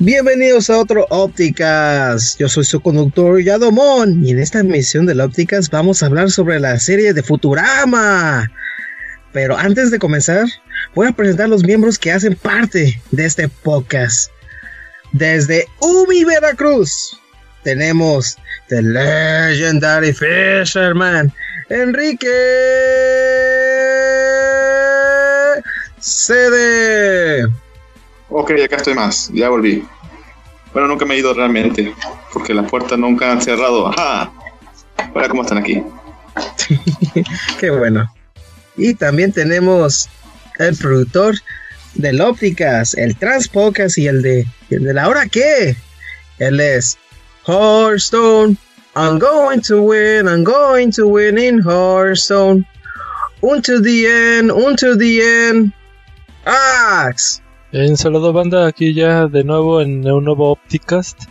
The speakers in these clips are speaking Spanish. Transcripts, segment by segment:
Bienvenidos a otro Ópticas. Yo soy su conductor Yadomón y en esta emisión de Ópticas vamos a hablar sobre la serie de Futurama. Pero antes de comenzar, voy a presentar los miembros que hacen parte de este podcast. Desde Umi, Veracruz, tenemos The Legendary Fisherman, Enrique Cede. Ok, acá estoy más, ya volví. Bueno, nunca me he ido realmente, porque las puertas nunca han cerrado. ¡Ajá! Hola, ¿cómo están aquí? Qué bueno. Y también tenemos el productor del Ópticas, el Transpocas y el de, el de la hora qué. Él es Hearthstone. I'm going to win, I'm going to win in Hearthstone. Unto the end, unto the end. Axe. En saludo banda, aquí ya de nuevo en un nuevo Opticast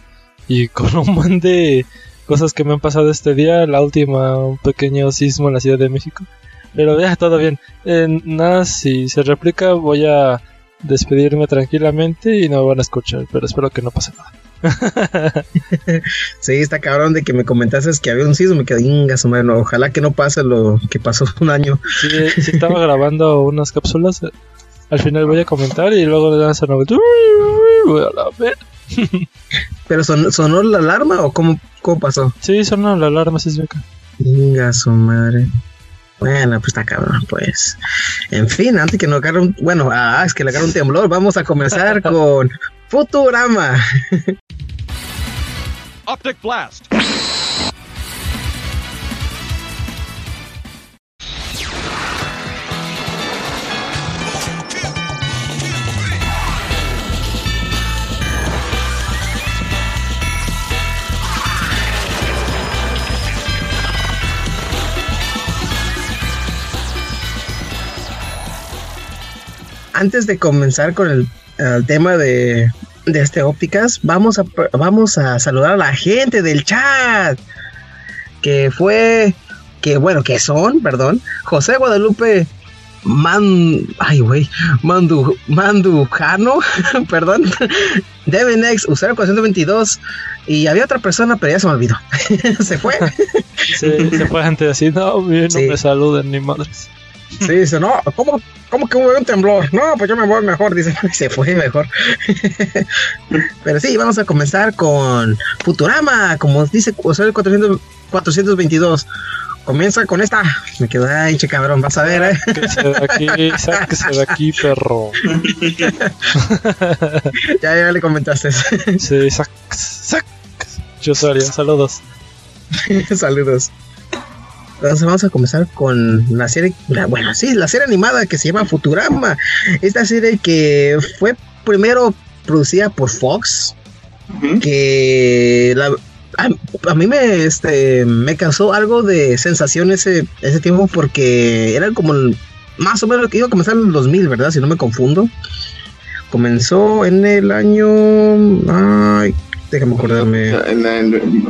y con un montón de cosas que me han pasado este día, la última un pequeño sismo en la Ciudad de México, pero ya todo bien. Eh, nada, si se replica voy a despedirme tranquilamente y no me van a escuchar, pero espero que no pase nada. sí, está cabrón de que me comentaste que había un sismo, me quedé ingas, bueno, ojalá que no pase lo que pasó un año. Sí, sí estaba grabando unas cápsulas al final voy a comentar y luego le dan a la ver. ¿Pero sonó la alarma o cómo, cómo pasó? Sí, sonó la alarma sísmica. Venga, su madre. Bueno, pues está cabrón, pues. En fin, antes que no agarre un. Bueno, ah, es que le agarre un temblor, vamos a comenzar con Futurama. Optic Blast. Antes de comenzar con el, tema de, este ópticas, vamos a, vamos a saludar a la gente del chat. Que fue, que bueno, que son, perdón, José Guadalupe Man, ay güey, Mandu, Mandujano, perdón, Devinex, usuario 422, y había otra persona, pero ya se me olvidó, se fue. se fue gente así, no, no me saluden ni madres. Sí, dice, no, ¿cómo, cómo que hubo un temblor? No, pues yo me voy mejor, dice, se fue mejor. Pero sí, vamos a comenzar con Futurama, como dice el 400, 422. Comienza con esta. Me quedo, ay, che cabrón, vas a ver, eh. Sáquese de aquí, sáquese de aquí, perro. ya, ya le comentaste. sí, sac, sac. Yo soy saludos. saludos. Entonces vamos a comenzar con la serie, bueno, sí, la serie animada que se llama Futurama. Esta serie que fue primero producida por Fox, que a, mí me, este, me causó algo de sensación ese, ese tiempo porque era como más o menos que iba a comenzar en el 2000, ¿verdad? Si no me confundo. Comenzó en el año... Ay, déjame acordarme. En,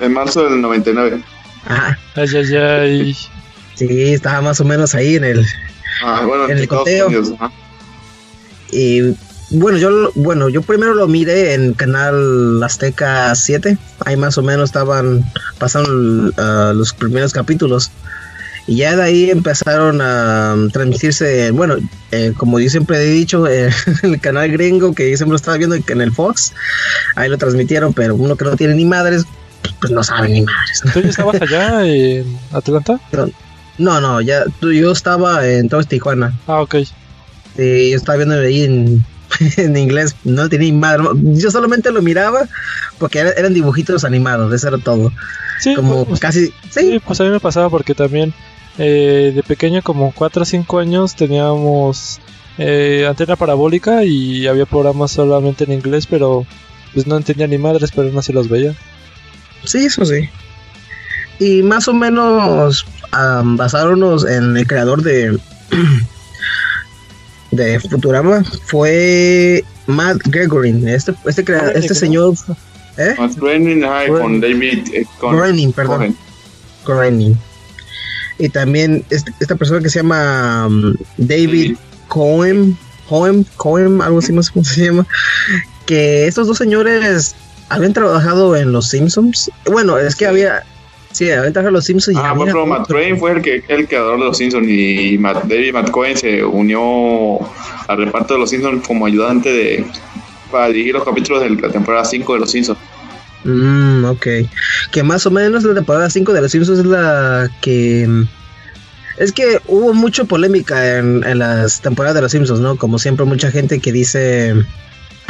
en marzo del 99. Ajá. Ay, ay, ay. Sí, estaba más o menos ahí en el, ah, bueno, en el conteo. y bueno, yo bueno, yo primero lo miré en canal Azteca 7. Ahí más o menos estaban pasando uh, los primeros capítulos. Y ya de ahí empezaron a transmitirse, bueno, eh, como yo siempre he dicho, eh, el canal gringo que yo siempre lo estaba viendo en el Fox, ahí lo transmitieron, pero uno que no tiene ni madres, pues no saben ni madres. ¿Tú ya estabas allá en Atlanta? No, no, ya yo estaba en todo Tijuana. Ah, ok. Sí, yo estaba viendo ahí en, en inglés, no tenía ni madre. Yo solamente lo miraba porque eran dibujitos animados, eso era todo. Sí, como pues, casi. ¿sí? pues a mí me pasaba porque también eh, de pequeño, como 4 o 5 años, teníamos eh, antena parabólica y había programas solamente en inglés, pero pues no entendía ni madres, pero no se los veía. Sí, eso sí. Y más o menos um, basándonos en el creador de de Futurama fue Matt Gregory. Este, este, este señor. ¿eh? Matt Groening, con David. Eh, Groening, perdón. Groening. Y también este, esta persona que se llama um, David. Cohen, Cohen, Cohen, algo así, no sé cómo se llama, que estos dos señores habían trabajado en Los Simpsons. Bueno, es que había. Sí, habían trabajado en Los Simpsons. Ah, por ejemplo, Matt Groening fue el, que, el creador de Los Simpsons y Matt, David Matt Cohen se unió al reparto de Los Simpsons como ayudante de para dirigir los capítulos de la temporada 5 de Los Simpsons. Mm, ok. Que más o menos la temporada 5 de Los Simpsons es la que... Es que hubo mucha polémica en, en las temporadas de Los Simpsons, ¿no? Como siempre mucha gente que dice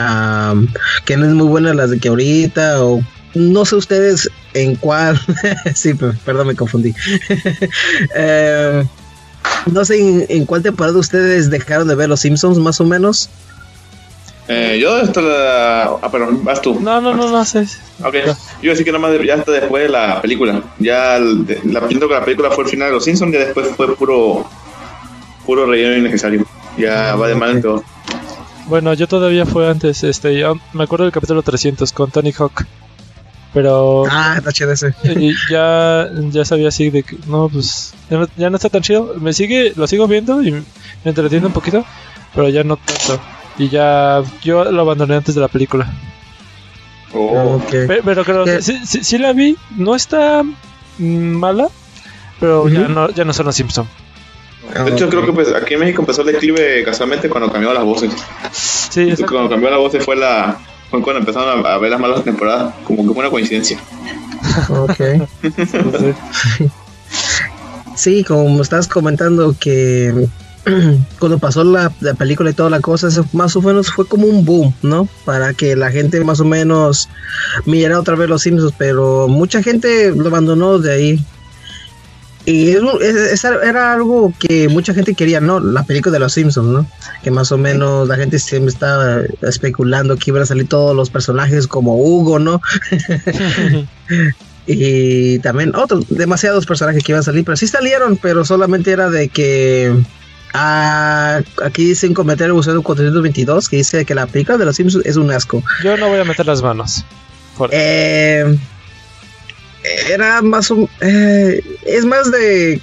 um, que no es muy buena las de que ahorita o no sé ustedes en cuál... sí, perdón, me confundí. eh, no sé en, en, cuál temporada ustedes dejaron de ver Los Simpsons más o menos. Eh, yo hasta la... Ah, pero vas tú. No, no, no, no sé. Ok, yo iba a decir que nada más ya hasta después de la película. Ya la que la película fue el final de Los Simpsons, ya después fue puro puro relleno innecesario. Ya va de mal en peor. Bueno, yo todavía fue antes, este, yo me acuerdo del capítulo 300 con Tony Hawk. Pero. Ah, está chido ese. Y ya, ya sabía así de que, no, pues, ya no, ya no está tan chido. Me sigue, lo sigo viendo y me entretiene un poquito, pero ya no tanto. Y ya, yo lo abandoné antes de la película. Oh. Okay. Pero, pero creo que sí, sí, sí la vi, no está mm, mala, pero ya, no, ya no son los Simpson. De hecho, creo que pues, aquí en México empezó el declive casualmente cuando cambió las voces. Sí, exacto. Cuando cambió las voces fue la fue cuando empezaron a, a ver las malas temporadas. Como que fue una coincidencia. Ok. Sí, como estás comentando que cuando pasó la, la, película y toda la cosa, eso más o menos fue como un boom, ¿no? Para que la gente más o menos mirara otra vez los Simpsons, pero mucha gente lo abandonó de ahí. Y es, es, era algo que mucha gente quería, ¿no? La película de los Simpsons, ¿no? Que más o menos la gente siempre estaba especulando que iban a salir todos los personajes como Hugo, ¿no? y también otros, demasiados personajes que iban a salir, pero sí salieron, pero solamente era de que Ah, aquí dice un comentario usado 422 que dice que la película de los Simpsons es un asco. Yo no voy a meter las manos. Eh, era más un, eh, es más de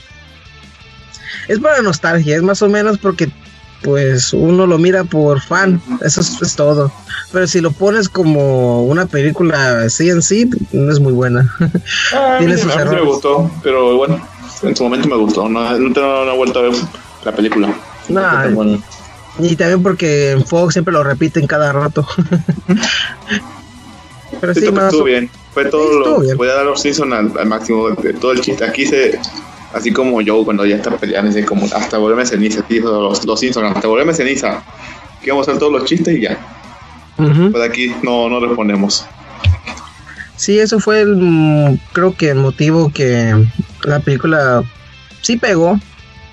es para nostalgia, es más o menos porque pues uno lo mira por fan, eso es, es todo. Pero si lo pones como una película así en sí, no es muy buena. Ah, Tiene sus errores. me gustó, pero bueno, en su momento me gustó, no, no tengo una vuelta a ver la película. Nah, bueno. Y también porque en Fox siempre lo repiten cada rato. Pero sí, más estuvo bien. Fue todo sí, lo bien. Voy a dar los season al, al, máximo de todo el chiste. Aquí se así como yo cuando ya está peleando, así como hasta volverme ceniza, tío, los, los Simpsons, hasta volverme ceniza. Que vamos a hacer todos los chistes y ya. Uh -huh. Pues aquí no, no respondemos. Sí, eso fue el, creo que el motivo que la película sí pegó,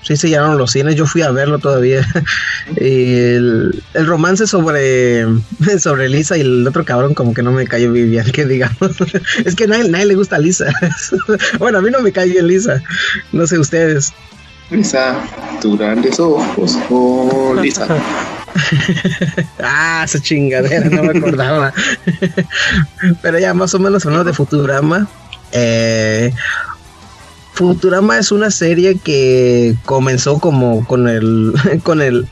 sí se llenaron los cines, yo fui a verlo todavía. el, el, romance sobre, sobre Lisa y el otro cabrón como que no me cayó bien, bien que digamos. es que a nadie, nadie, le gusta a Lisa. bueno, a mí no me cae bien Lisa. No sé ustedes. Lisa, tus grandes ojos, oh Lisa. ah, esa chingadera, no me acordaba. Pero ya más o menos hablando de Futurama. Eh, Futurama es una serie que comenzó como con el con el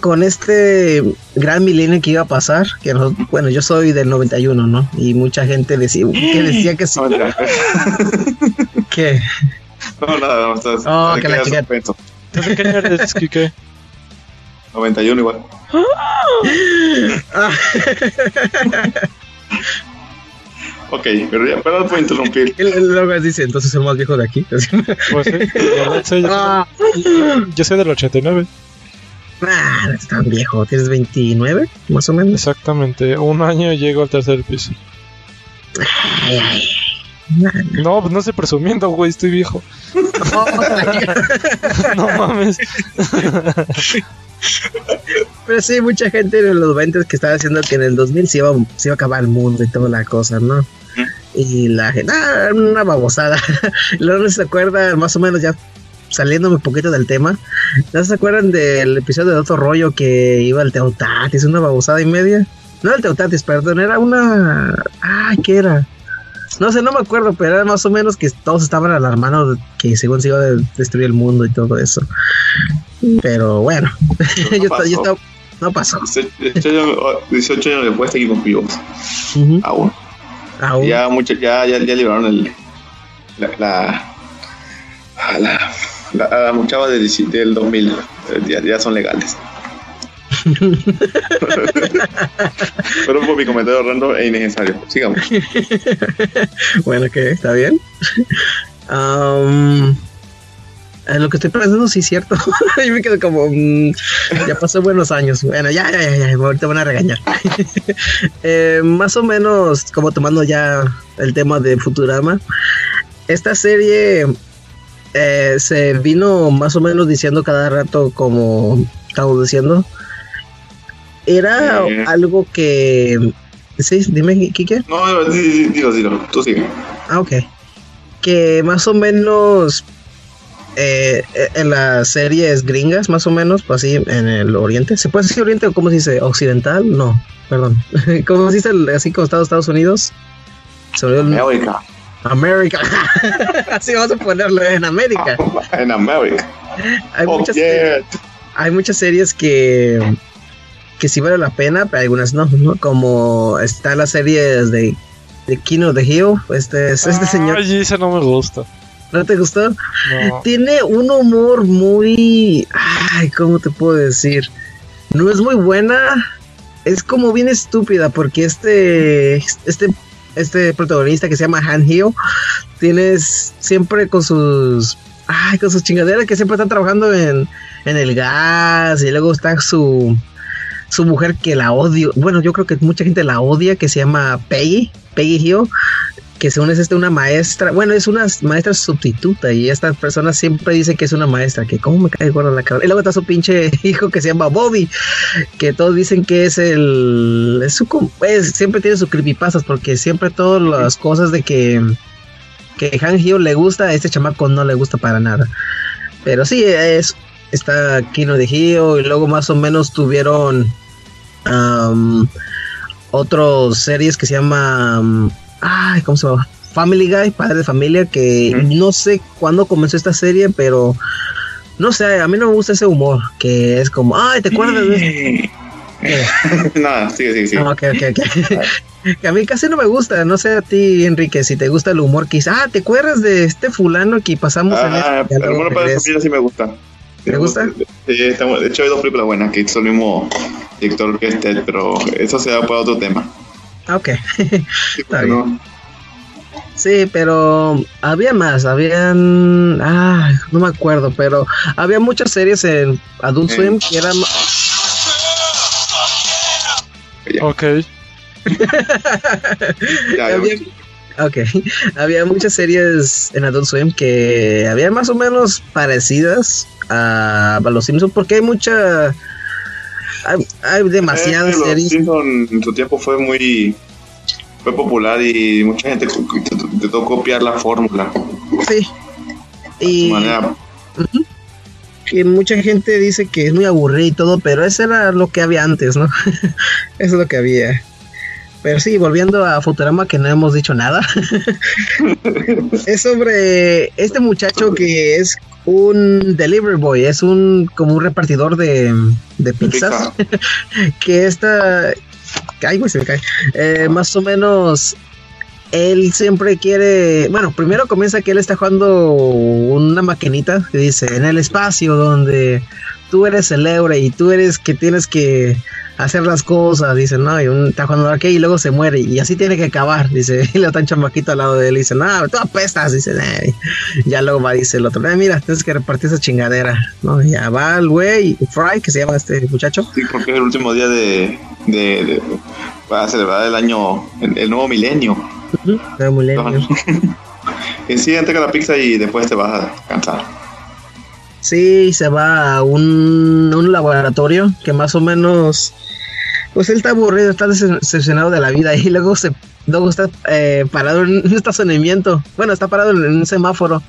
con este gran milenio que iba a pasar, que no, bueno, yo soy del 91, ¿no? Y mucha gente decía que decía que sí. ¿Qué? No, nada, no, estás, oh, que la chica. ¿De qué año eres, Kike? 91 igual. Ok, pero ya, perdón por interrumpir. El Logan dice, entonces el más viejo de aquí. Pues sí, soy, yo, ah. yo soy del 89. Ah, no es tan viejo, tienes 29, más o menos. Exactamente, un año llego al tercer piso. Ay, ay. No, pues no estoy presumiendo, güey, estoy viejo. no mames. Pero sí, mucha gente en los 20 que estaba diciendo que en el 2000 se iba, se iba a acabar el mundo y toda la cosa, ¿no? Y la gente, ah, una babosada. Luego no se acuerda, más o menos ya saliéndome un poquito del tema. ¿No se acuerdan del episodio de otro rollo que iba el Teotatis, una babosada y media? No el Teotatis, perdón, era una. Ay, ¿qué era? No sé, no me acuerdo, pero era más o menos que todos estaban alarmados que según se iba a destruir el mundo y todo eso. Pero bueno, no yo, yo, estaba, no pasó. 18, años, después seguimos vivos. Aún. Aún. Ya, mucho, ya, ya, ya liberaron el, la, la, la, la, muchachas del, del 2000. Ya, ya son legales. Pero por mi comentario random e innecesario. Sigamos. bueno, que está bien. Um, lo que estoy pensando sí es cierto. Yo me quedo como mm, ya pasó buenos años. Bueno, ya, ya, ya, ya ahorita van a regañar. eh, más o menos como tomando ya el tema de Futurama. Esta serie eh, se vino más o menos diciendo cada rato como estamos diciendo era algo que... Sí, dime, Kike. No, dilo, dilo, tú sigue. Ah, ok. Que más o menos eh, en las series gringas, más o menos, pues así en el oriente. ¿Se puede decir oriente o cómo se dice? ¿Occidental? No, perdón. ¿Cómo se dice así como Estados, Estados Unidos? América. América. así vamos a ponerlo en América. en América. Hay, oh, muchas, hay muchas series que que sí vale la pena, pero algunas no, Como está la serie de, de Kino de Hill, este, este señor. Ay, ese no me gusta. ¿No te gustó? Tiene un humor muy. Ay, ¿cómo te puedo decir? No es muy buena. Es como bien estúpida porque este. Este, este protagonista que se llama Han Hill. Tienes siempre con sus. Ay, con sus chingaderas que siempre están trabajando en, en el gas. Y luego está su su mujer que la odio, bueno, yo creo que mucha gente la odia, que se llama Peggy, Peggy Hill, que según es este una maestra, bueno, es una maestra sustituta y esta persona siempre dice que es una maestra, que cómo me cae gorda la cara. Y luego está su pinche hijo que se llama Bobby, que todos dicen que es el, es su, siempre tiene sus creepypastas porque siempre todas las cosas de que, que Han Hill le gusta, a este chamaco no le gusta para nada. Pero sí, es está Kino de Gio y luego más o menos tuvieron um, otras series que se llama ay, ¿cómo se llama? Family Guy, Padre de Familia, que no sé cuándo comenzó esta serie, pero no sé, a mí no me gusta ese humor, que es como, ay, ¿te acuerdas de Nada, sigue, sigue, sigue. Ah, que a mí casi no me gusta, no sé a ti, Enrique, si te gusta el humor, quizá, ah, ¿te acuerdas de este fulano que pasamos ah, en el, humor Padre de Familia sí me gusta. ¿Te gusta? de hecho, hay dos películas buenas que hizo el mismo director que este, pero eso se da para otro tema. Ah, ok. Está bien. Sí, pero había más, habían, ah, no me acuerdo, pero había muchas series en Adult Swim que eran... Ok. ya, había, Ok, había muchas series en Adult Swim que habían más o menos parecidas a, Los Simpsons porque hay mucha... Hay, demasiadas eh, series. En su tiempo fue muy... Fue popular y mucha gente intentó copiar la fórmula. Sí. Y... que mucha gente dice que es muy aburrido y todo, pero eso era lo que había antes, ¿no? eso es lo que había. Pero sí, volviendo a Futurama, que no hemos dicho nada. es sobre este muchacho que es un delivery boy, es un como un repartidor de, de pizzas. que está. Ay, se me cae. Eh, más o menos. Él siempre quiere. Bueno, primero comienza que él está jugando una maquinita que dice en el espacio donde tú eres el eure y tú eres que tienes que hacer las cosas, dice, no, y un, está jugando y luego se muere, y así tiene que acabar, dice, y está un chamaquito al lado de él, y dice, no, tú apestas, dice, ya luego va, dice el otro, mira, tienes que repartir esa chingadera, ¿no? ya va el güey, Fry, que se llama este muchacho. Sí, porque es el último día de, de, para celebrar el año, el, nuevo milenio. el nuevo milenio. y sí, entrega la pizza y después te vas a cansar. Sí, se va a un, laboratorio que más o menos pues él está aburrido, está decepcionado de la vida y luego se luego está eh, parado en un estacionamiento. Bueno, está parado en un semáforo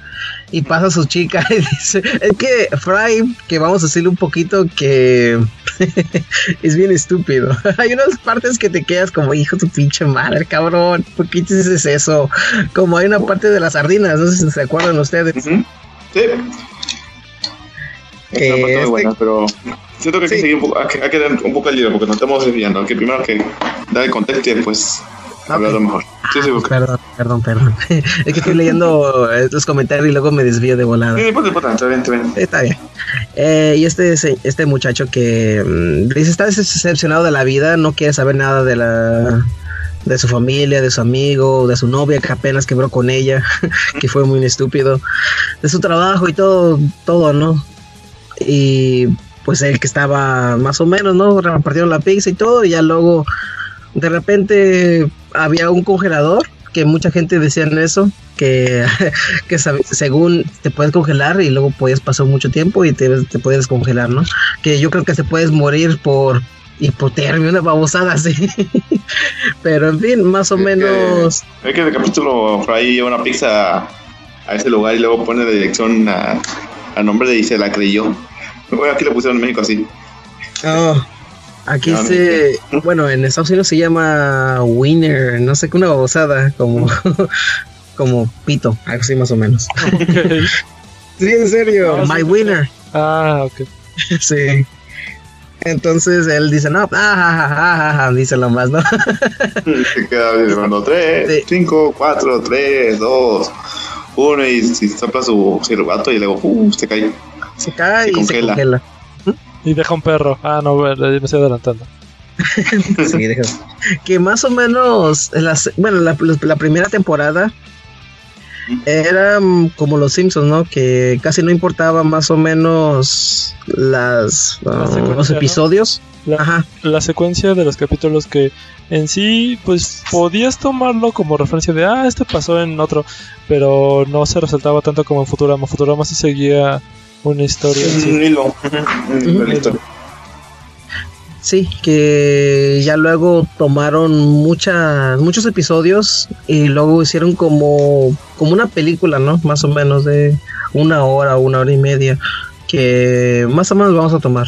y pasa a su chica y dice, es que Fry, que vamos a decirle un poquito que es bien estúpido. Hay unas partes que te quedas como, hijo tu pinche madre, cabrón, ¿por qué dices eso? Como hay una parte de las sardinas, no sé si se acuerdan ustedes. Sí. Es una parte muy buena, pero siento que hay que seguir un poco, hay que, hay que dar un poco el libro porque nos estamos desviando. Que primero que dar el contexto y después hablarlo mejor. Sí, sí, porque... Perdón, perdón, perdón. es que estoy leyendo eh, los comentarios y luego me desvío de volada. Sí, no importa, está bien, está bien. Está bien. Eh, y este, este muchacho que mm, dice está decepcionado de la vida, no quiere saber nada de la de su familia, de su amigo, de su novia que apenas quebró con ella, que fue muy estúpido, de su trabajo y todo, todo, ¿no? Y pues el que estaba más o menos, ¿no? Repartieron la pizza y todo, y ya luego de repente había un congelador que mucha gente decía en eso, que, que según te puedes congelar y luego puedes pasar mucho tiempo y te, te puedes congelar, ¿no? Que yo creo que se puedes morir por hipotermia, una babosada así. Pero en fin, más o menos. Es que el capítulo Fry lleva una pizza a ese lugar y luego pone la dirección a, a nombre de y se la creyó. Bueno, aquí lo pusieron en México así. Oh, aquí se. Bueno, en Estados Unidos se llama Winner, no sé qué, una babosada, como. como pito, así más o menos. sí, en serio. My winner. Ah, ok. sí. Entonces él dice, no, ah, dice lo más, ¿no? Se queda llevando 3, 5, 4, 3, 2, 1 y si sopla su silbato y luego, uh, se cae. Se cae y se congela. Y deja un perro. Ah, no, me estoy adelantando. sí, deja. Que más o menos, las, bueno, la, la primera temporada era como los Simpsons, ¿no? Que casi no importaba más o menos las uh, los episodios. La, Ajá. la secuencia de los capítulos que en sí, pues podías tomarlo como referencia de, ah, este pasó en otro, pero no se resaltaba tanto como en Futurama. Futurama sí seguía una historia. Un hilo. Un hilo. Sí, que ya luego tomaron muchas, muchos episodios y luego hicieron como, como una película, ¿no? Más o menos de una hora, una hora y media que más o menos vamos a tomar.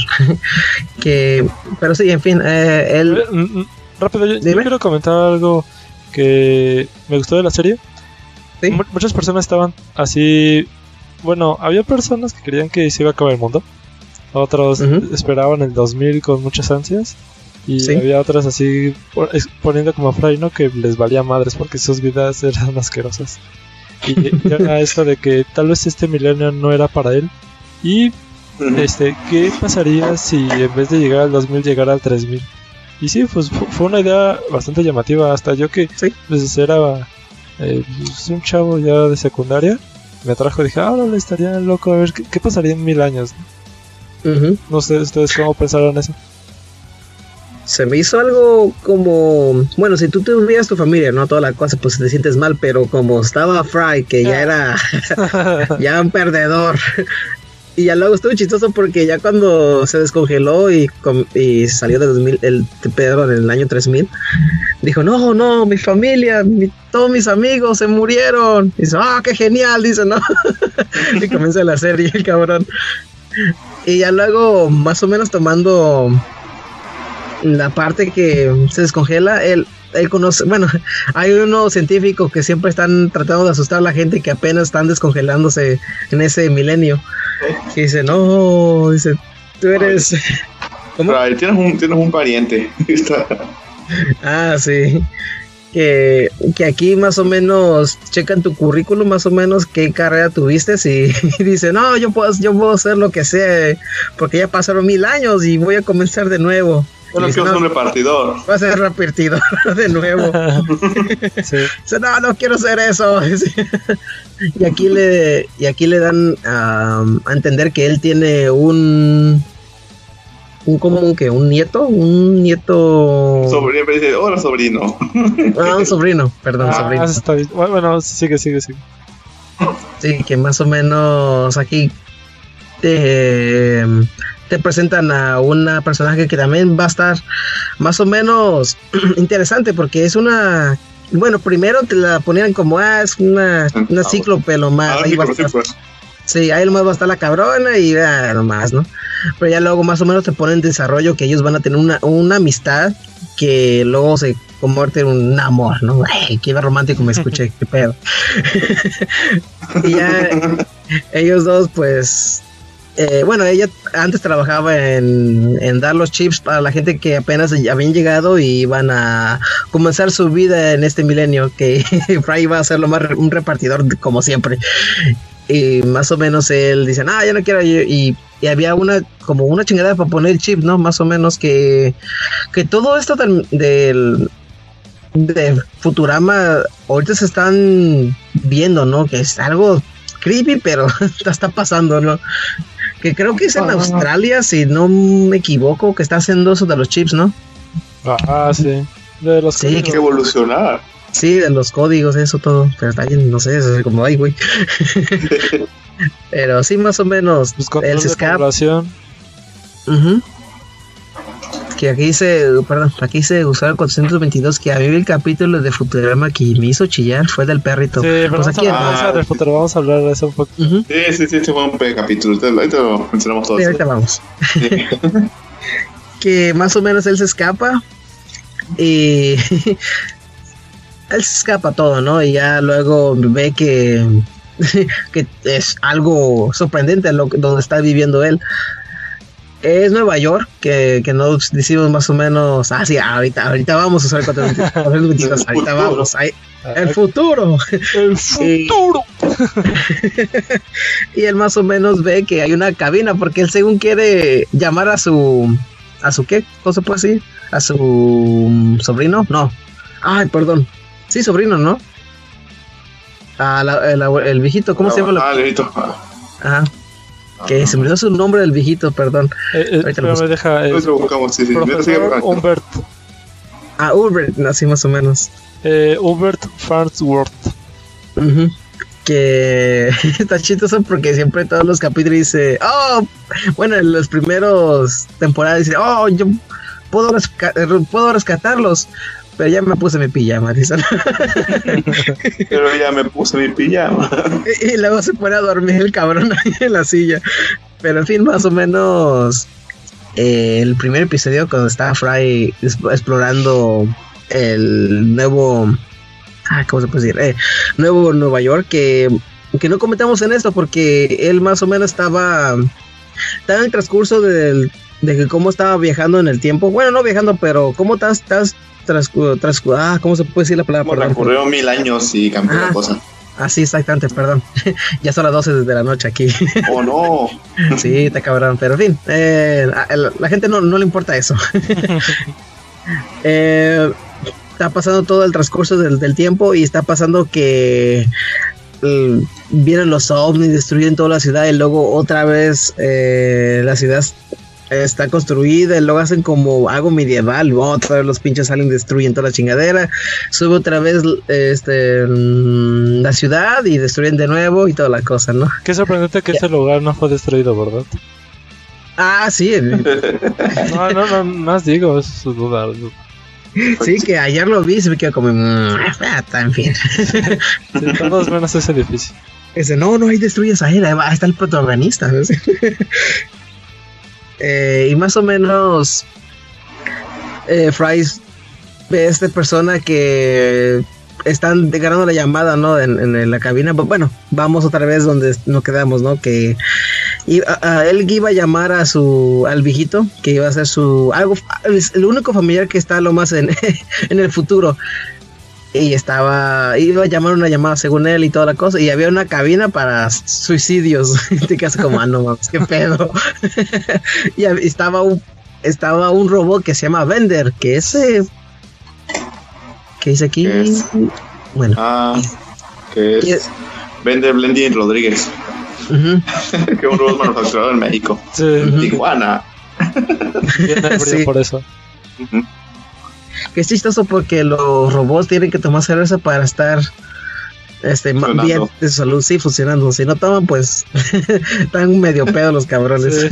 que, pero sí, en fin, eh, él... Mm, mm, rápido, yo, quiero comentar algo que me gustó de la serie. muchas personas estaban así... Bueno, había personas que creían que se iba a acabar el mundo. Otros esperaban el 2000 con muchas ansias. Y había otras así poniendo como Fry, ¿no? Que les valía madres porque sus vidas eran asquerosas. Y, era esto de que tal vez este milenio no era para él. Y este, ¿qué pasaría si en vez de llegar al 2000 llegara al 3000? Y sí, pues fue una idea bastante llamativa. Hasta yo que pues, era eh, pues, un chavo ya de secundaria, me atrajo y dije, ah, le estaría loco a ver qué, pasaría en mil años. No sé ustedes cómo pensaron eso. Se me hizo algo como, bueno, si tú tuvieras tu familia, no toda la cosa, pues te sientes mal, pero como estaba Fry, que ya era ya un perdedor, y ya luego estuvo chistoso porque ya cuando se descongeló y, y salió de 2000, el Pedro en el año 3000, dijo, no, no, mi familia, todos mis amigos se murieron. Y dice, ah, qué genial, dice, ¿no? y comienza la serie, el cabrón. Y ya luego, más o menos tomando la parte que se descongela, él, él conoce, bueno, hay unos científicos que siempre están tratando de asustar a la gente que apenas están descongelándose en ese milenio. Y dice, no, dice, tú eres... ¿Cómo? tienes un, tienes un pariente. ah, sí que, que, aquí más o menos checan tu currículum, más o menos qué carrera tuviste y, y dicen, no, yo puedo, yo puedo hacer lo que sea, porque ya pasaron mil años y voy a comenzar de nuevo. Bueno, que es un repartidor. Va a ser repartidor de nuevo. no, no quiero hacer eso. y aquí le, y aquí le dan a entender que él tiene un un como que un nieto, un nieto. Sobrino, dice, hola sobrino. Ah, un sobrino, perdón, ah, sobrino. Está bien. Bueno, sigue, sigue, sigue. Sí, que más o menos aquí te, te presentan a una personaje que también va a estar más o menos interesante porque es una bueno, primero te la ponían como, ah, es una, una cíclope lo más. Ah, ahí va a estar, Sí, ahí nomás va a estar la cabrona y ah, nomás, ¿no? Pero ya luego más o menos te ponen en desarrollo que ellos van a tener una, una amistad que luego se convierte en un amor, ¿no? Ay, qué romántico me escuché, qué pedo. y ya ellos dos, pues, eh, bueno, ella antes trabajaba en, dar los chips para la gente que apenas habían llegado y iban a comenzar su vida en este milenio, que Fry iba a ser lo más un repartidor como siempre. Y más o menos él dice, ah, ya no quiero y, y, había una, como una chingada para poner el chip, ¿no? Más o menos que, que todo esto del, del de Futurama ahorita se están viendo, ¿no? Que es algo creepy, pero está pasando, ¿no? Que creo que es en Australia, si no me equivoco, que está haciendo eso de los chips, ¿no? Ah, sí. De los sí, que evolucionar. Sí, de los códigos, eso todo. Pero está bien, no sé, es como, ay, güey. Pero sí, más o menos. Pues el escape. Uh que aquí se, perdón, aquí se usaba el 422 que a mí el capítulo de Futurama que me hizo chillar fue del perrito. Sí, pero pues aquí vamos, a, vamos a hablar de eso un poco. Sí, sí, sí, este fue un capítulo, ahorita lo mencionamos todos. Sí, ahorita vamos. que más o menos él se escapa y él se escapa todo, ¿no? Y ya luego ve que que es algo sorprendente lo, donde está viviendo él es Nueva York, que, que nos decimos más o menos, ah, sí, ahorita, ahorita vamos a usar 422, ahorita vamos, el futuro. El futuro. Y, él más o menos ve que hay una cabina, porque él según quiere llamar a su, a su qué, ¿cómo se puede decir? A su sobrino, no. Ay, perdón. Sí, sobrino, ¿no? A el, el, viejito, ¿cómo se llama? Ah, el viejito. Ajá. Que se me dio su nombre del viejito, perdón. Eh, eh, me deja. Eh, lo buscamos, sí, sí. Humbert. Ah, Hubert, así más o menos. Eh, Hubert Farnsworth. Que está chistoso porque siempre todos los capítulos dice, oh, bueno, en los primeros temporadas dice, oh, yo puedo, puedo rescatarlos. Pero ya me puse mi pijama, dice. Pero ya me puse mi pijama. Y, luego se pone a dormir el cabrón ahí en la silla. Pero en fin, más o menos eh, el primer episodio cuando estaba Fry explorando el nuevo... Ah, ¿Cómo se puede decir? Eh, nuevo Nueva York, que, que no comentamos en esto porque él más o menos estaba... Estaba en el transcurso del, de cómo estaba viajando en el tiempo. Bueno, no viajando, pero cómo estás, estás tras, tras, ah, ¿cómo se puede decir la palabra? Como mil años y cambió la ah, cosa. Ah, sí, exactamente, perdón. ya son las 12 de la noche aquí. oh, no. sí, está cabrón, pero en fin, eh, la, gente no, le importa eso. Eh, está pasando todo el transcurso del, tiempo y está pasando que mm, vienen los ovnis, destruyen toda la ciudad y luego otra vez eh, la ciudad está construida y luego hacen como algo medieval, otra vez los pinches salen, destruyen toda la chingadera, sube otra vez este mm, la ciudad y destruyen de nuevo y toda la cosa, ¿no? Qué sorprendente que ese lugar no fue destruido, ¿verdad? Ah, sí. no, no, no, más digo, es su duda. Sí, que ayer lo vi y se me quedó como, mm, ah, en fin. todos menos ese edificio. Ese, no, no, ahí destruyes a él, ahí está el protagonista. Eh, y más o menos eh, ve a esta persona que están ganando la llamada, ¿no? En, la cabina. Bueno, vamos otra vez donde nos quedamos, ¿no? Que él iba a llamar a su al viejito, que iba a ser su algo, el único familiar que está lo más en, en el futuro y estaba iba a llamar una llamada según él y toda la cosa y había una cabina para suicidios. Te quedas como ah no mames qué pedo y estaba un estaba un robot que se llama Vender que ese ¿Qué dice aquí bueno. Ah que es Vender Blending Rodríguez. Que un robot manufacturado en México. En Tijuana. Sí. por eso que es chistoso porque los robots tienen que tomar cerveza para estar este bien de salud, sí, funcionando. Si no toman, pues están medio pedo los cabrones.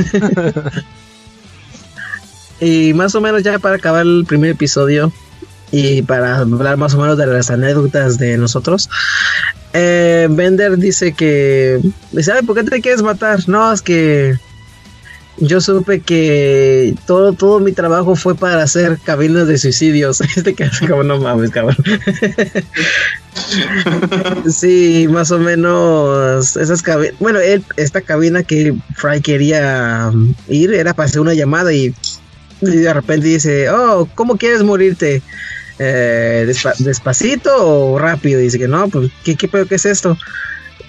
y más o menos ya para acabar el primer episodio y para hablar más o menos de las anécdotas de nosotros. Eh, Bender dice que, ¿sabe por qué te quieres matar? No, es que yo supe que todo, todo mi trabajo fue para hacer cabinas de suicidios. Este como no mames, cabrón. sí, más o menos esas cabinas. Bueno, él, esta cabina que Fry quería um, ir era para hacer una llamada y, de repente dice, oh, ¿cómo quieres morirte? Eh, ¿Despacito o rápido? Dice que no, pues, ¿qué, qué, qué es esto?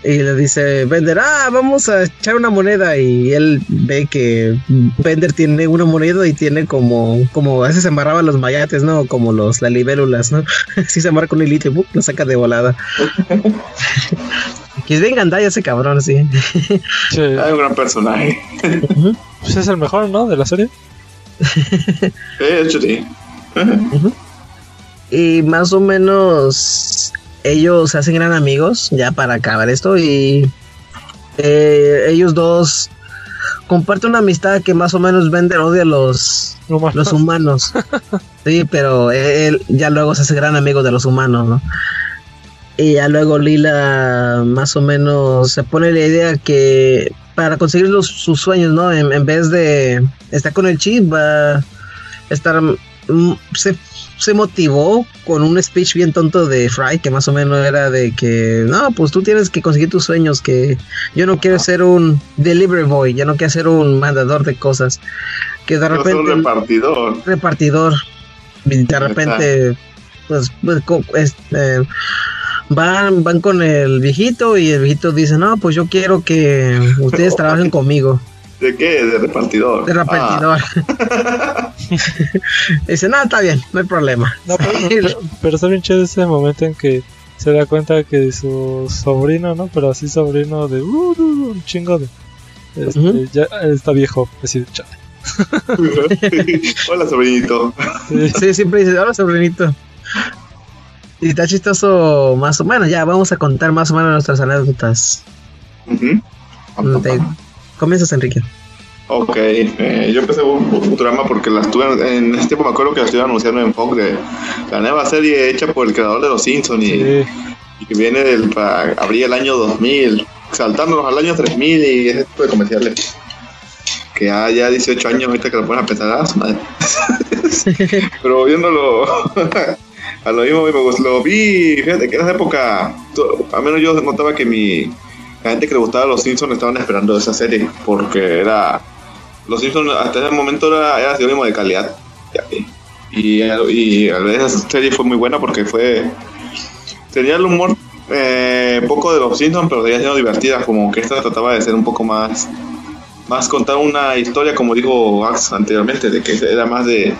Y le dice Bender, ah, vamos a echar una moneda y él ve que Bender tiene una moneda y tiene como, como a veces se amarraba los mayates, ¿no? Como los, las libélulas, ¿no? Así se amarra con un hilito y lo saca de volada. que es bien gandalla ese cabrón, sí. sí. Hay un gran personaje. pues es el mejor, ¿no? De la serie. sí, de hecho sí. y más o menos ellos se hacen gran amigos, ya para acabar esto, y eh, ellos dos comparten una amistad que más o menos vende odio a los, los humanos. sí, pero él ya luego se hace gran amigo de los humanos, ¿no? Y ya luego Lila más o menos se pone la idea que para conseguir los, sus sueños, ¿no? En, en, vez de estar con el chip, va a estar... Mm, se se motivó con un speech bien tonto de Fry, que más o menos era de que, no, pues tú tienes que conseguir tus sueños, que yo no quiero ser un delivery boy, ya no quiero ser un mandador de cosas. Que de repente... un repartidor. Repartidor. de repente, pues, pues este, van, van con el viejito y el viejito dice, no, pues yo quiero que ustedes trabajen conmigo. ¿De qué? De repartidor. De repartidor. Ah. Dice, no, está bien, no hay problema. No, pero, está bien ese momento en que se da cuenta que su sobrino, ¿no? Pero así sobrino de uh, uh, uh un chingo de. Este, Ya está viejo, así chale. hola, sobrinito. Sí. siempre dice, hola, sobrinito. Y está chistoso más o menos. Ya vamos a contar más o menos nuestras anécdotas. Comienzas, Enrique. Ok, eh, yo empecé Futurama porque la estuve en ese tiempo me acuerdo que la estuve anunciando en Fox de la nueva serie hecha por el creador de los Simpsons y, que viene del, para abrir el año 2000, saltándonos al año 3000 y ese tipo de comerciales. Que ya, ya 18 años ahorita que lo ponen a pensar, ah, madre. Pero viéndolo a lo mismo, me lo vi, fíjate que en esa época, al menos yo notaba que mi la gente que le gustaba Los Simpsons estaban esperando esa serie porque era Los Simpsons hasta ese momento era, era sinónimo de calidad y, y, a veces esa serie fue muy buena porque fue tenía el humor eh, poco de Los Simpsons pero seguía siendo divertida como que esta trataba de ser un poco más más contar una historia como dijo Ax anteriormente de que era más de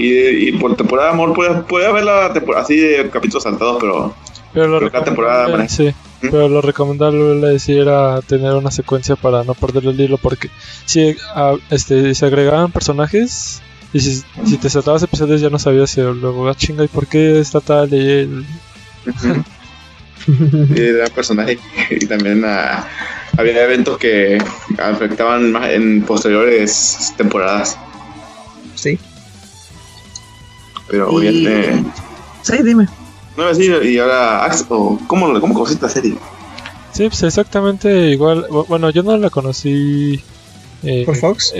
y, por temporada amor puede, puede haberla así de capítulos saltados pero pero, cada temporada sí. Pero lo recomendable era tener una secuencia para no perder el hilo, porque si ah, este, se agregaban personajes y si, te saltabas episodios ya no sabías si luego, ah, chinga, ¿y por qué está tal y él? era personaje y también ah, había eventos que afectaban más en posteriores temporadas. Sí. Pero bien. Eh, sí, dime. No decir, y ahora, ¿cómo, cómo conociste esta serie? Sí, pues exactamente igual. Bueno, yo no la conocí. Eh, ¿Por Fox?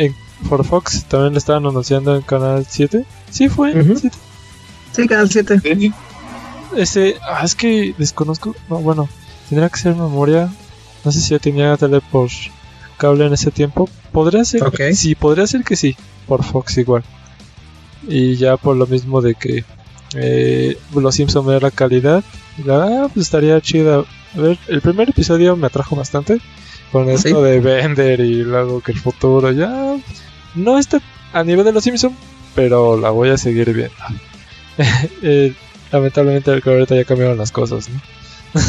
por Fox, también la estaban anunciando en Canal 7. Sí, fue. Sí, Canal 7. Ese, ah, es que desconozco. No, bueno, tendría que ser memoria. No sé si ya tenía tele por cable en ese tiempo. Podría ser. Sí, podría ser que sí. Por Fox igual. Y ya por lo mismo de que eh, los Simpsons ver la calidad. Ah, pues estaría chida. A ver, el primer episodio me atrajo bastante. Con esto de Bender y luego que el futuro ya. No está a nivel de los Simpsons, pero la voy a seguir viendo. eh, lamentablemente, ahorita ya cambiaron las cosas, ¿no?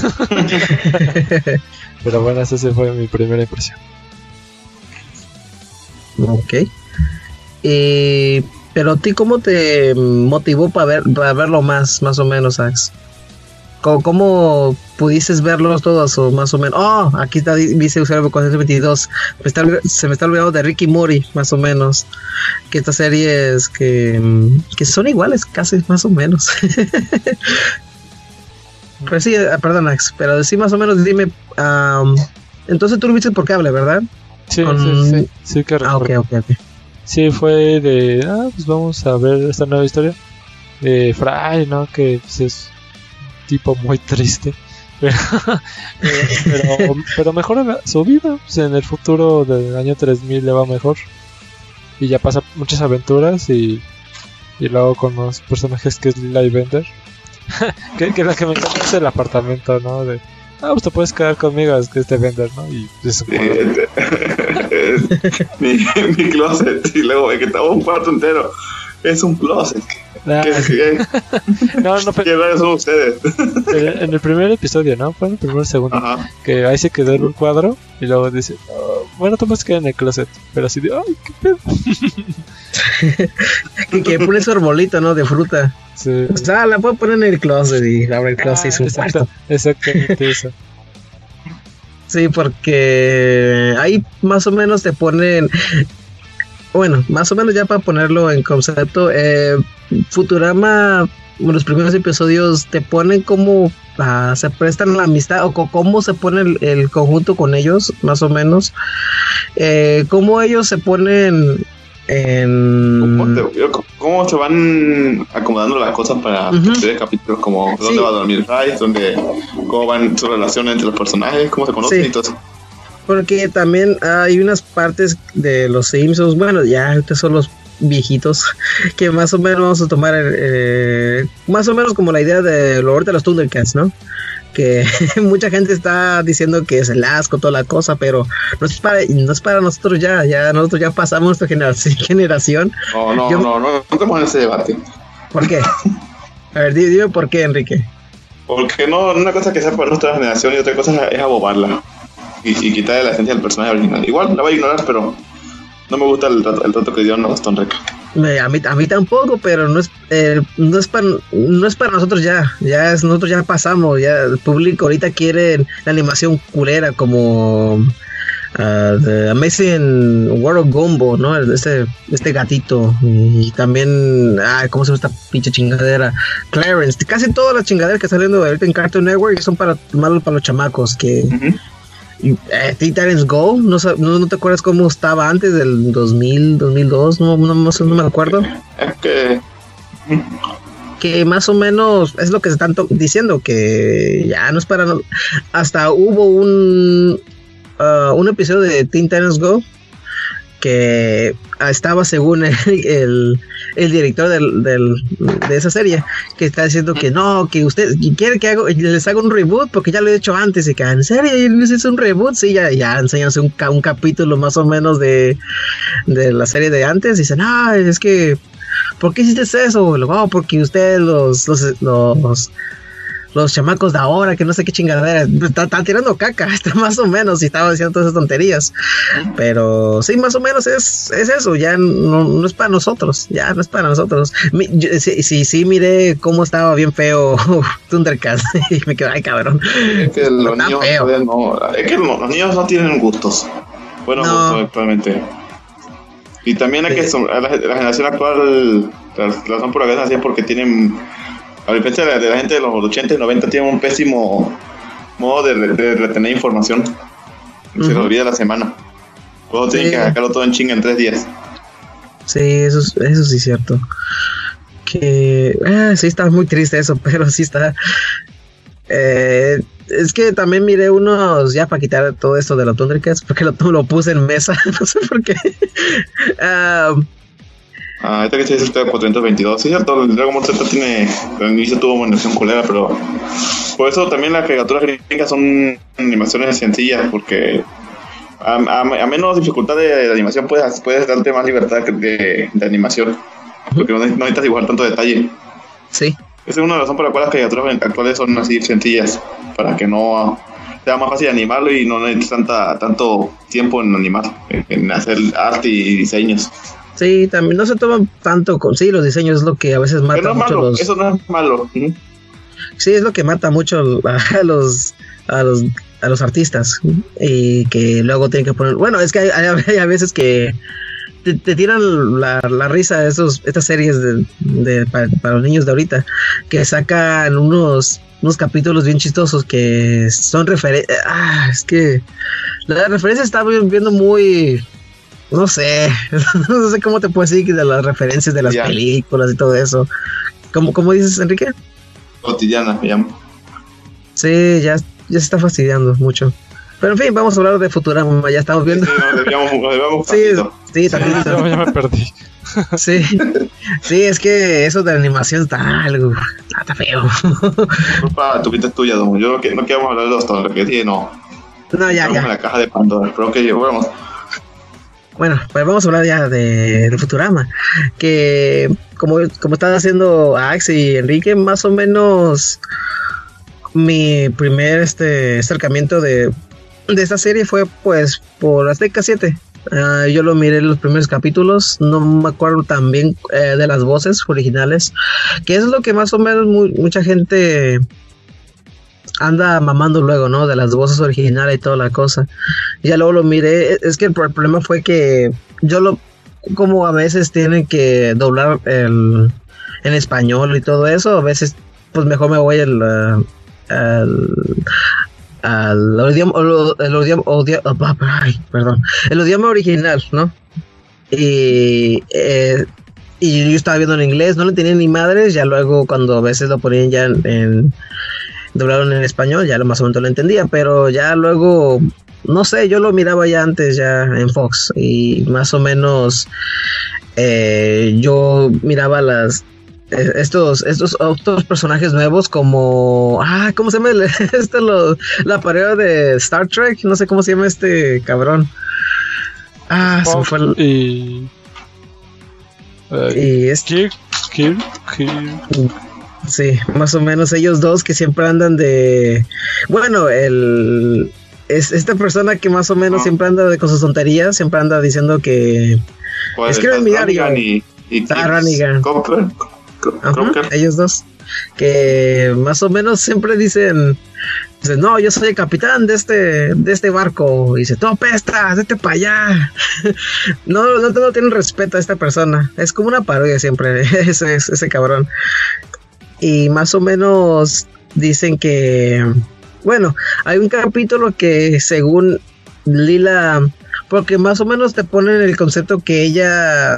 pero bueno, esa fue mi primera impresión. Ok. Eh, pero a ti, ¿cómo te motivó para, ver, para verlo más, más o menos, Ax? ¿Cómo, ¿Cómo, pudiste verlos todos o más o menos? Oh, aquí está, dice usuario 422. se me está olvidando de Ricky Mori, más o menos. Que estas series que, que son iguales, casi, más o menos. pues sí, ah, perdón, Ax, pero sí, más o menos, dime. entonces tú lo viste por cable, ¿verdad? Sí, sí, sí, sí, que Ah, ok, ok, ok. Sí, fue de, ah, pues vamos a ver esta nueva historia de Fry, ¿no? Que pues, es tipo muy triste. Pero, pero, pero, mejora su vida. Pues, en el futuro del año 3000 le va mejor. Y ya pasa muchas aventuras y, y luego con los personajes que es Lila y Bender. que, que la que me encanta es el apartamento, ¿no? De, ah, pues te puedes quedar conmigo, es que este Bender, ¿no? Y eso mi, mi closet, y luego que estaba un cuarto entero. Es un closet. Ah, no, no, pero, son ustedes? En, el primer episodio, ¿no? Fue en el primer segundo. Que ahí se quedó en un cuadro y luego dice, oh, bueno, tú más quedas en el closet. Pero así de, ay, qué pedo. que, pone su arbolito, ¿no? De fruta. Sí. O sea, la puedo poner en el closet y abre el closet y su ah, cuarto. Exactamente eso. Sí, porque ahí más o menos te ponen bueno, más o menos ya para ponerlo en concepto, eh, Futurama, los primeros episodios te ponen cómo ah, se prestan la amistad o cómo se pone el, conjunto con ellos, más o menos. Eh, cómo ellos se ponen en... ¿Cómo, se van acomodando las cosas para uh capítulos como dónde va a dormir Rice, dónde, cómo van su relación entre los personajes, cómo se conocen y todo eso? Porque también hay unas partes de los Simpsons, bueno, ya estos son los viejitos, que más o menos vamos a tomar eh, más o menos como la idea de lo de los Thundercats, ¿no? Que mucha gente está diciendo que es el asco, toda la cosa, pero no es para, no es para nosotros ya, ya nosotros ya pasamos nuestra generación. No, no, no, no, no estamos en ese debate. ¿Por qué? A ver, dime por qué, Enrique. Porque no, una cosa que sea para nuestra generación y otra cosa es abobarla y, y quitarle la esencia del personaje original. Igual la voy a ignorar, pero no me gusta el trato, el trato que dio no Stone a mí, a mí tampoco, pero no es, eh, no es para no es para nosotros ya, ya es, nosotros ya pasamos, ya el público ahorita quiere la animación culera como uh, The Amazing World of Gumbo, ¿no? Este, este gatito y, también, ay, ¿cómo se llama esta pinche chingadera? Clarence, casi todas las chingaderas que saliendo ahorita en Cartoon Network son para malos para los chamacos que eh, Titans Go, no, no, te acuerdas cómo estaba antes del 2000, 2002, no, no, no, me acuerdo. Es que... Que más o menos es lo que se están diciendo, que ya no es para... Hasta hubo un, uh, un episodio de Teen Titans Go que estaba según el, el, director del, de esa serie, que está diciendo que no, que usted quiere que hago, les haga un reboot porque ya lo he hecho antes y que en serio hizo un reboot, sí, ya, ya enseñanse un, un capítulo más o menos de, de la serie de antes y dicen, ah, es que, ¿por qué hiciste eso? Oh, porque usted los, los, los los chamacos de ahora, que no sé qué chingadera, están tirando caca, más o menos, y estaba diciendo todas esas tonterías. Pero sí, más o menos es, es eso, ya no, es para nosotros, ya no es para nosotros. sí, sí, sí, miré cómo estaba bien feo Thundercats y me quedé, ay cabrón. Es que los niños no, es que los niños no tienen gustos. Bueno, gustos actualmente. Y también hay que la, la, generación actual la, la son por la así porque tienen a diferencia de la, gente de los 80 y 90, tiene un pésimo modo de, retener información. Se uh olvida la semana. Luego tienen que sacarlo todo en chinga en tres días. Sí, eso, eso sí es cierto. Que ah, sí está muy triste eso, pero sí está. Eh, es que también miré unos ya para quitar todo esto de los Thundercats porque lo, lo puse en mesa, no sé por qué. Ah, Ah, esta que se dice 422. Sí, cierto, el Dragon Ball Z tiene. Al inicio tuvo animación culera, pero. Por eso también las caricaturas gringas son animaciones sencillas, porque. A, menos dificultad de, animación puedes, puedes darte más libertad de, de animación. Porque no, necesitas dibujar tanto detalle. Sí. Esa es una razón por la cual las caricaturas actuales son así sencillas. Para que no sea más fácil animarlo y no necesites tanta, tanto tiempo en animar, en hacer arte y diseños. Sí, también no se toma tanto con. Sí, los diseños es lo que a veces mata mucho los. Eso no es malo. Sí, es lo que mata mucho a los. A los a los artistas y que luego tienen que poner bueno es que hay, hay, veces que te, tiran la, la, risa esos estas series de, para, los niños de ahorita que sacan unos unos capítulos bien chistosos que son referencias ah, es que la referencia está viendo muy no sé, no sé cómo te puedo decir de las referencias de las películas y todo eso. ¿Cómo, ¿Cómo dices, Enrique? Cotidiana, me llamo. Sí, ya, ya se está fastidiando mucho. Pero en fin, vamos a hablar de Futurama, ya estamos viendo. Sí, nos sí, sí, también. ya me perdí. Sí, sí, es que eso de la animación está algo, está feo. Culpa, tu vida es tuya, Yo no, no quiero hablar de los que no. No, ya, ya. la caja de Pandora, pero que vamos. Bueno, pues vamos a hablar ya de, Futurama. Que como, como están haciendo Ax y Enrique, más o menos mi primer este acercamiento de, de esta serie fue pues por Azteca 7. Ah, yo lo miré en los primeros capítulos, no me acuerdo tan bien eh, de las voces originales, que es lo que más o menos mucha gente anda mamando luego, ¿no? De las voces originales y toda la cosa. Ya luego lo miré, es que el problema fue que yo lo, como a veces tienen que doblar el, en español y todo eso, a veces pues mejor me voy al, al, al idioma, el idioma, perdón, el idioma original, ¿no? Y, eh, y yo estaba viendo en inglés, no le tenía ni madres, ya luego cuando a veces lo ponían ya en, doblaron en español, ya lo más o menos lo entendía, pero ya luego, no sé, yo lo miraba ya antes ya en Fox y más o menos eh, yo miraba las eh, estos, estos otros personajes nuevos como ah cómo se llama este lo, la pareja de Star Trek no sé cómo se llama este cabrón. Ah se fue el... y y este sí más o menos ellos dos que siempre andan de bueno el es esta persona que más o menos siempre anda de con sus tonterías siempre anda diciendo que escribe en mi diario y, y ellos dos. Que más o menos siempre dicen, no, yo soy el capitán de este, de este barco. Y dice, tú pestas, vete para allá. no, no, no, tienen respeto a esta persona. Es como una parodia siempre, ese, ese cabrón. Y más o menos dicen que, bueno, hay un capítulo que según Lila, porque más o menos te ponen el concepto que ella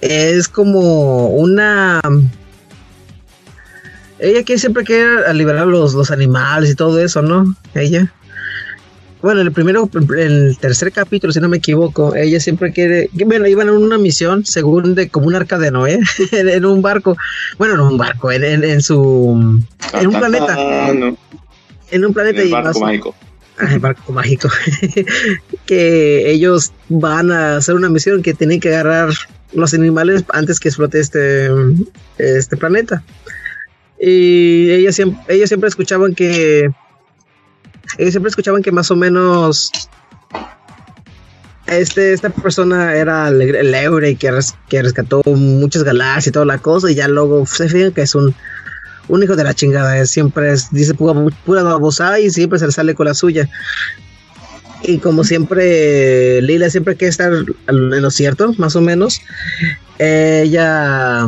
es como una... Ella que siempre quiere liberar los, los animales y todo eso, ¿no? Ella. Bueno, el primero, el tercer capítulo, si no me equivoco, ella siempre quiere, bueno, iban en una misión, según de como un arca de Noé, en, un barco, bueno, en un barco, en, en, su, en un planeta, en un planeta el barco mágico, ah, el barco mágico, que ellos van a hacer una misión que tienen que agarrar los animales antes que explote este, este planeta. Y ellos siempre, ellos siempre escuchaban que. Ellos siempre escuchaban que más o menos. Este, esta persona era el, Eure que, que rescató muchas galaxias y toda la cosa. Y ya luego se fijan que es un, un hijo de la chingada. Siempre dice pura, pura babosada y siempre se le sale con la suya. Y como siempre, Lila siempre quiere estar en lo cierto, más o menos. Ella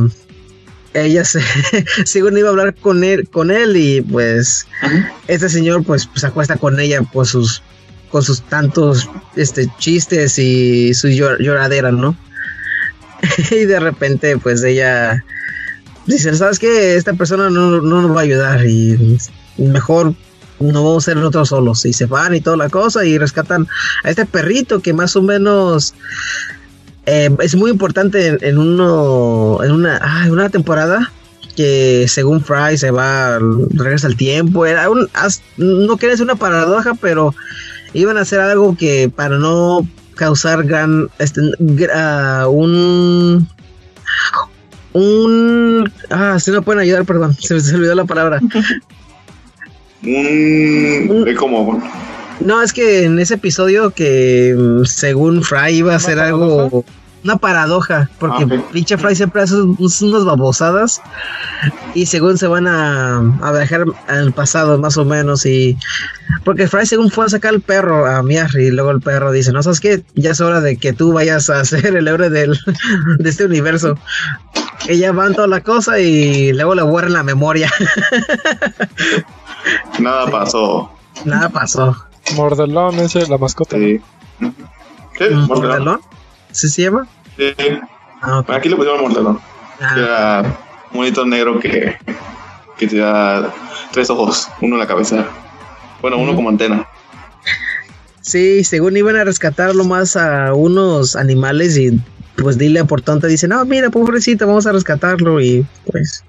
ella se, según iba a hablar con él, con él y pues este señor pues, se acuesta con ella por sus con sus tantos este chistes y su lloradera, ¿no? y de repente pues ella dice, ¿sabes qué? Esta persona no, no nos va a ayudar y mejor no vamos a ser nosotros solos. Y se van y toda la cosa y rescatan a este perrito que más o menos eh, es muy importante en, uno, en una, una temporada que según Fry se va, regresa al tiempo. Era un, no quería ser una paradoja, pero iban a hacer algo que para no causar gran, este, uh, un un ah si no pueden ayudar perdón se me olvidó la palabra un, como no es que en ese episodio que mm, según Fry iba a hacer algo una paradoja, porque ah, pinche Fry siempre hace unas babosadas y según se van a, a viajar al pasado más o menos y porque Fry según fue a sacar el perro a Miar y luego el perro dice, no sabes qué, ya es hora de que tú vayas a ser el héroe del, de este universo. Ella van toda la cosa y luego le borran la memoria. Nada pasó. Nada pasó. Mordelón, es la mascota. Sí. ¿Qué? ¿Mordelón? ¿Sí se llama? Sí. Ah, Aquí le pusimos Mordelón. Ah. Era un monito negro que, que te da tres ojos, uno en la cabeza. Bueno, uno como antena. Sí, según iban a rescatarlo más a unos animales y pues dile por tonta dice, no, mira, pobrecito, vamos a rescatarlo y pues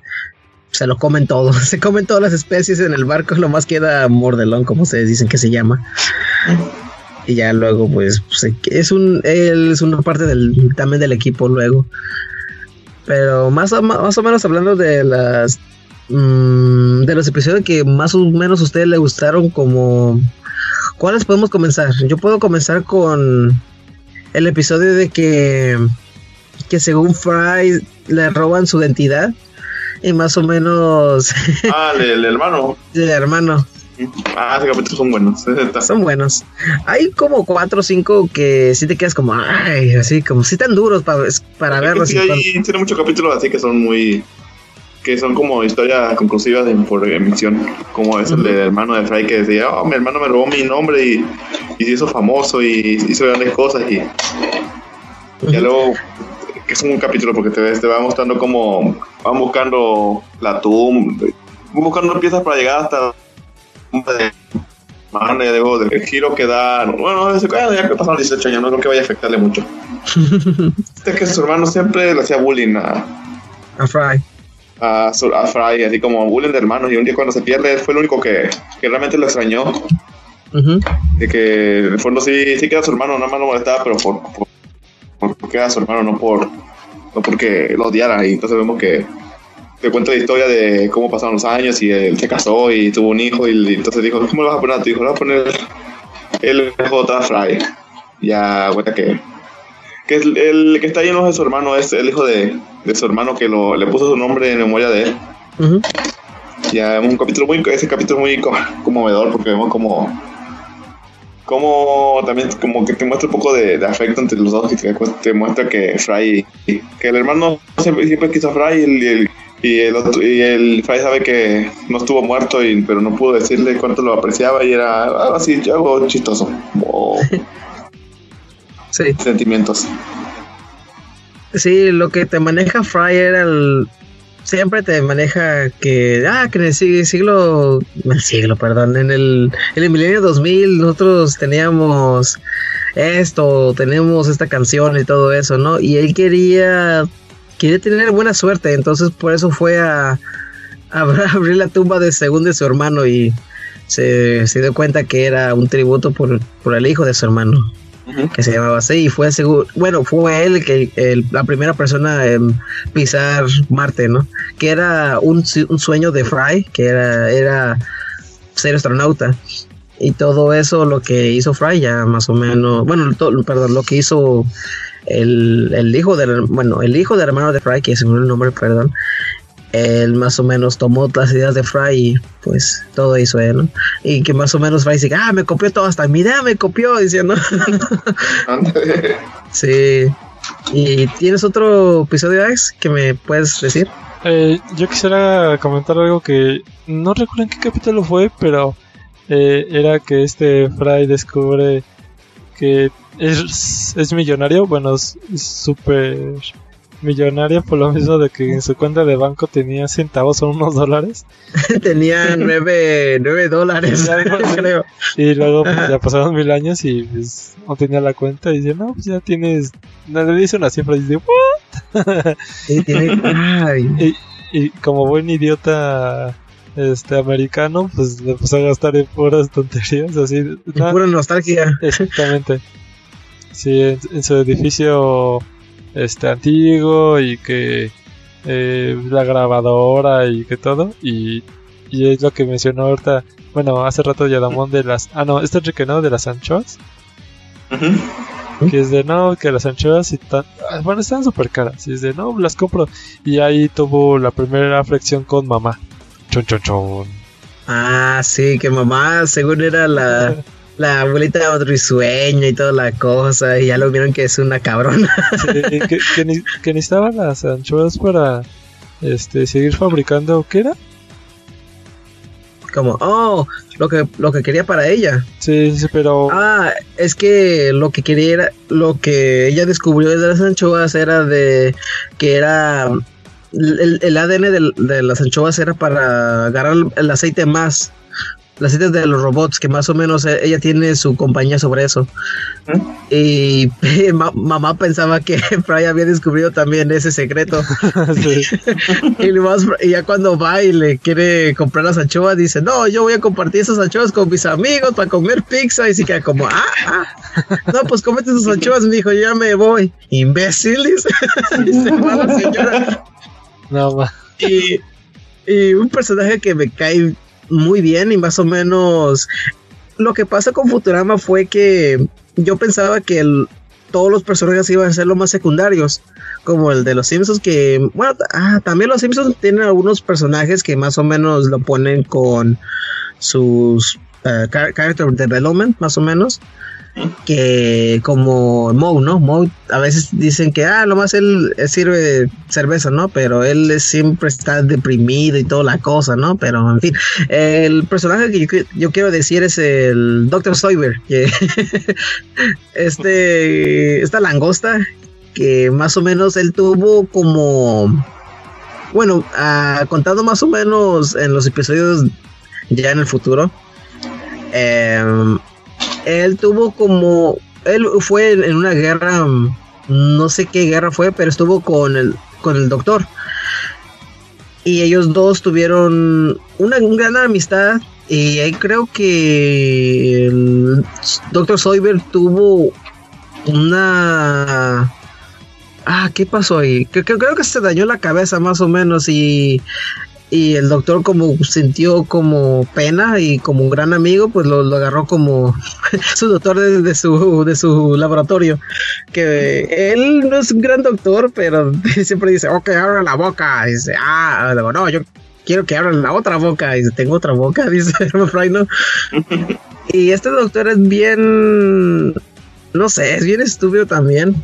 se lo comen todo, se comen todas las especies en el barco, lo más queda mordelón, como ustedes dicen que se llama. Y ya luego, pues, pues es un, él es una parte del, también del equipo luego. Pero más o, más o menos hablando de las mm, de los episodios que más o menos a ustedes le gustaron como ¿Cuáles podemos comenzar? Yo puedo comenzar con el episodio de que, que según Fry le roban su identidad y más o menos... ah, el, hermano. El hermano. Ah, ese capítulo son buenos. Son buenos. Hay como cuatro o cinco que sí te quedas como, ay, así, como si tan duros para, para verlos. Sí, tiene muchos capítulos así que son muy que son como historias conclusivas de, por emisión, como es el del hermano de Fry que decía, oh, mi hermano me robó mi nombre y, y se hizo famoso y hizo grandes cosas y, y luego que es un capítulo porque te, te va mostrando cómo van buscando la tumba, buscando piezas para llegar hasta de de el giro que da, bueno, ya que pasaron 18 años, no creo que vaya a afectarle mucho. es que su hermano siempre le hacía bullying a, a Fry a, a Fry, así como bullying de hermanos. Y un día cuando se pierde, fue el único que, que realmente lo extrañó. De que en el fondo sí, sí queda su hermano, nada más lo molestaba, pero por, por, porque era su hermano, no por no porque lo odiara. Y entonces vemos que te cuenta la historia de cómo pasaron los años y él se casó y tuvo un hijo. Y, entonces dijo: ¿Cómo lo vas a poner a tu hijo? Le vas a poner el J. Fry. Ya cuenta que que el, que está ahí no es su hermano, es el hijo de, de su hermano que lo, le puso su nombre en memoria de él. Ya un capítulo muy, ese capítulo muy conmovedor porque vemos como, como también como que te muestra un poco de, afecto entre los dos y te, muestra que Fry, que el hermano siempre, siempre quiso a Fry y el, y el, otro, y el Fry sabe que no estuvo muerto y, pero no pudo decirle cuánto lo apreciaba y era algo así, algo chistoso. sí. sentimientos. Sí, lo que te maneja Fry era el. Siempre te maneja que. Ah, que en el siglo. El siglo, perdón. En el, en el milenio 2000 nosotros teníamos esto, tenemos esta canción y todo eso, ¿no? Y él quería. Quería tener buena suerte, entonces por eso fue a, abrir la tumba de según de su hermano y se, se dio cuenta que era un tributo por, por el hijo de su hermano que se llamaba así y fue seguro, bueno, fue él que la primera persona en pisar Marte, ¿no? Que era un, sueño de Fry, que era, era ser astronauta. Y todo eso lo que hizo Fry ya más o menos, bueno, perdón, lo que hizo el, el hijo del, bueno, el hijo del hermano de Fry, que es el nombre, perdón, él más o menos tomó las ideas de Fry y pues todo hizo él, ¿no? Y que más o menos Fry dice, ah, me copió todo, hasta mi idea me copió, diciendo. sí. ¿Y tienes otro episodio, Alex, que me puedes decir? Eh, yo quisiera comentar algo que no recuerdo en qué capítulo fue, pero eh, era que este Fry descubre que es, es millonario, bueno, es súper millonaria por lo mismo de que en su cuenta de banco tenía centavos o unos dólares. tenía nueve, nueve dólares, creo. Y luego pues, ya pasaron mil años y pues, no tenía la cuenta y dice, no, pues ya tienes... Le dice una cifra y dice, ¿what? y, y, como buen idiota este americano, pues le puso a gastar en puras tonterías, así. pura nostalgia. Exactamente. Sí, en su edificio este antiguo y que eh, la grabadora y que todo y, y es lo que mencionó ahorita bueno hace rato Yadamón de las ah no este Enrique no de las anchoas que es de no que las anchoas y tan, ah, bueno están súper caras y es de no las compro y ahí tuvo la primera flexión con mamá. Chon chon chon. Ah sí que mamá según era la la abuelita sueño y toda la cosa, y ya lo vieron que es una cabrona. que, que, necesitaban las anchoas para este seguir fabricando, ¿qué era? Como, oh, lo que, lo que quería para ella. Sí, sí, pero. Ah, es que lo que quería era, lo que ella descubrió de las anchoas era de que era. El, ADN de, de las anchoas era para agarrar el aceite más la serie de los robots, que más o menos eh, ella tiene su compañía sobre eso. Y mamá pensaba que Fry había descubierto también ese secreto. y, ya cuando va y le quiere comprar las anchoas, dice, no, yo voy a compartir esas anchoas con mis amigos para comer pizza. Y se queda como, ah, ah. no, pues comete tus anchoas, mi hijo, ya me voy. Imbéciles. y se va la señora. No, y, y un personaje que me cae muy bien y más o menos lo que pasa con Futurama fue que yo pensaba que todos los personajes iban a ser los más secundarios, como el de los Simpsons, que, bueno, ah, también los Simpsons tienen algunos personajes que más o menos lo ponen con sus uh, character development, más o menos que como Moe, ¿no? Moe a veces dicen que, ah, nomás él sirve cerveza, ¿no? Pero él siempre está deprimido y toda la cosa, ¿no? Pero, en fin, el personaje que yo, quiero decir es el Dr. Soyber, que este, esta langosta, que más o menos él tuvo como, bueno, ah, contado más o menos en los episodios ya en el futuro, eh, él tuvo como, él fue en, una guerra, no sé qué guerra fue, pero estuvo con el, con el doctor. Y ellos dos tuvieron una, gran amistad. Y ahí creo que el doctor Soyber tuvo una... Ah, ¿qué pasó ahí? creo que se dañó la cabeza más o menos y y el doctor como sintió como pena y como un gran amigo pues lo, agarró como su doctor de, su de su laboratorio. Que él no es un gran doctor pero siempre dice ok abra la boca y dice ah no yo quiero que abran la otra boca y dice tengo otra boca dice Fry no y este doctor es bien no sé es bien estúpido también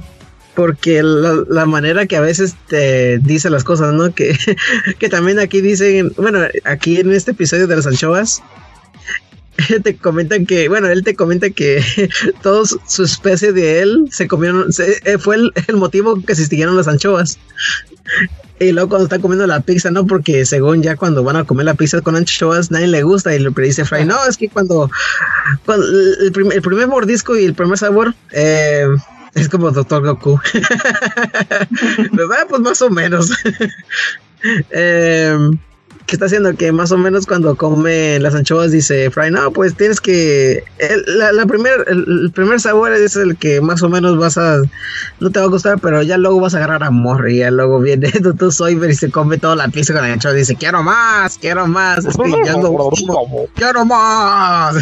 porque la, manera que a veces te dice las cosas, ¿no? Que, que también aquí dicen, bueno, aquí en este episodio de las anchoas, te comentan que, bueno, él te comenta que todos su especie de él se comieron, eh, fue el, motivo que se extinguieron las anchoas. Y luego cuando está comiendo la pizza, ¿no? Porque según ya cuando van a comer la pizza con anchoas, nadie le gusta. Y le dice Fry, no, es que cuando, el, primer, el, primer, mordisco y el primer sabor, eh, es como Doctor Goku. ¿Verdad? Pues más o menos. eh, ¿Qué está haciendo? Que más o menos cuando come las anchoas dice Fry, no, pues tienes que... El, la, primer, el, primer sabor es el que más o menos vas a... No te va a gustar, pero ya luego vas a agarrar amor y ya luego viene tú soy y se come toda la pizza con la anchoa dice, quiero más, quiero más. quiero más.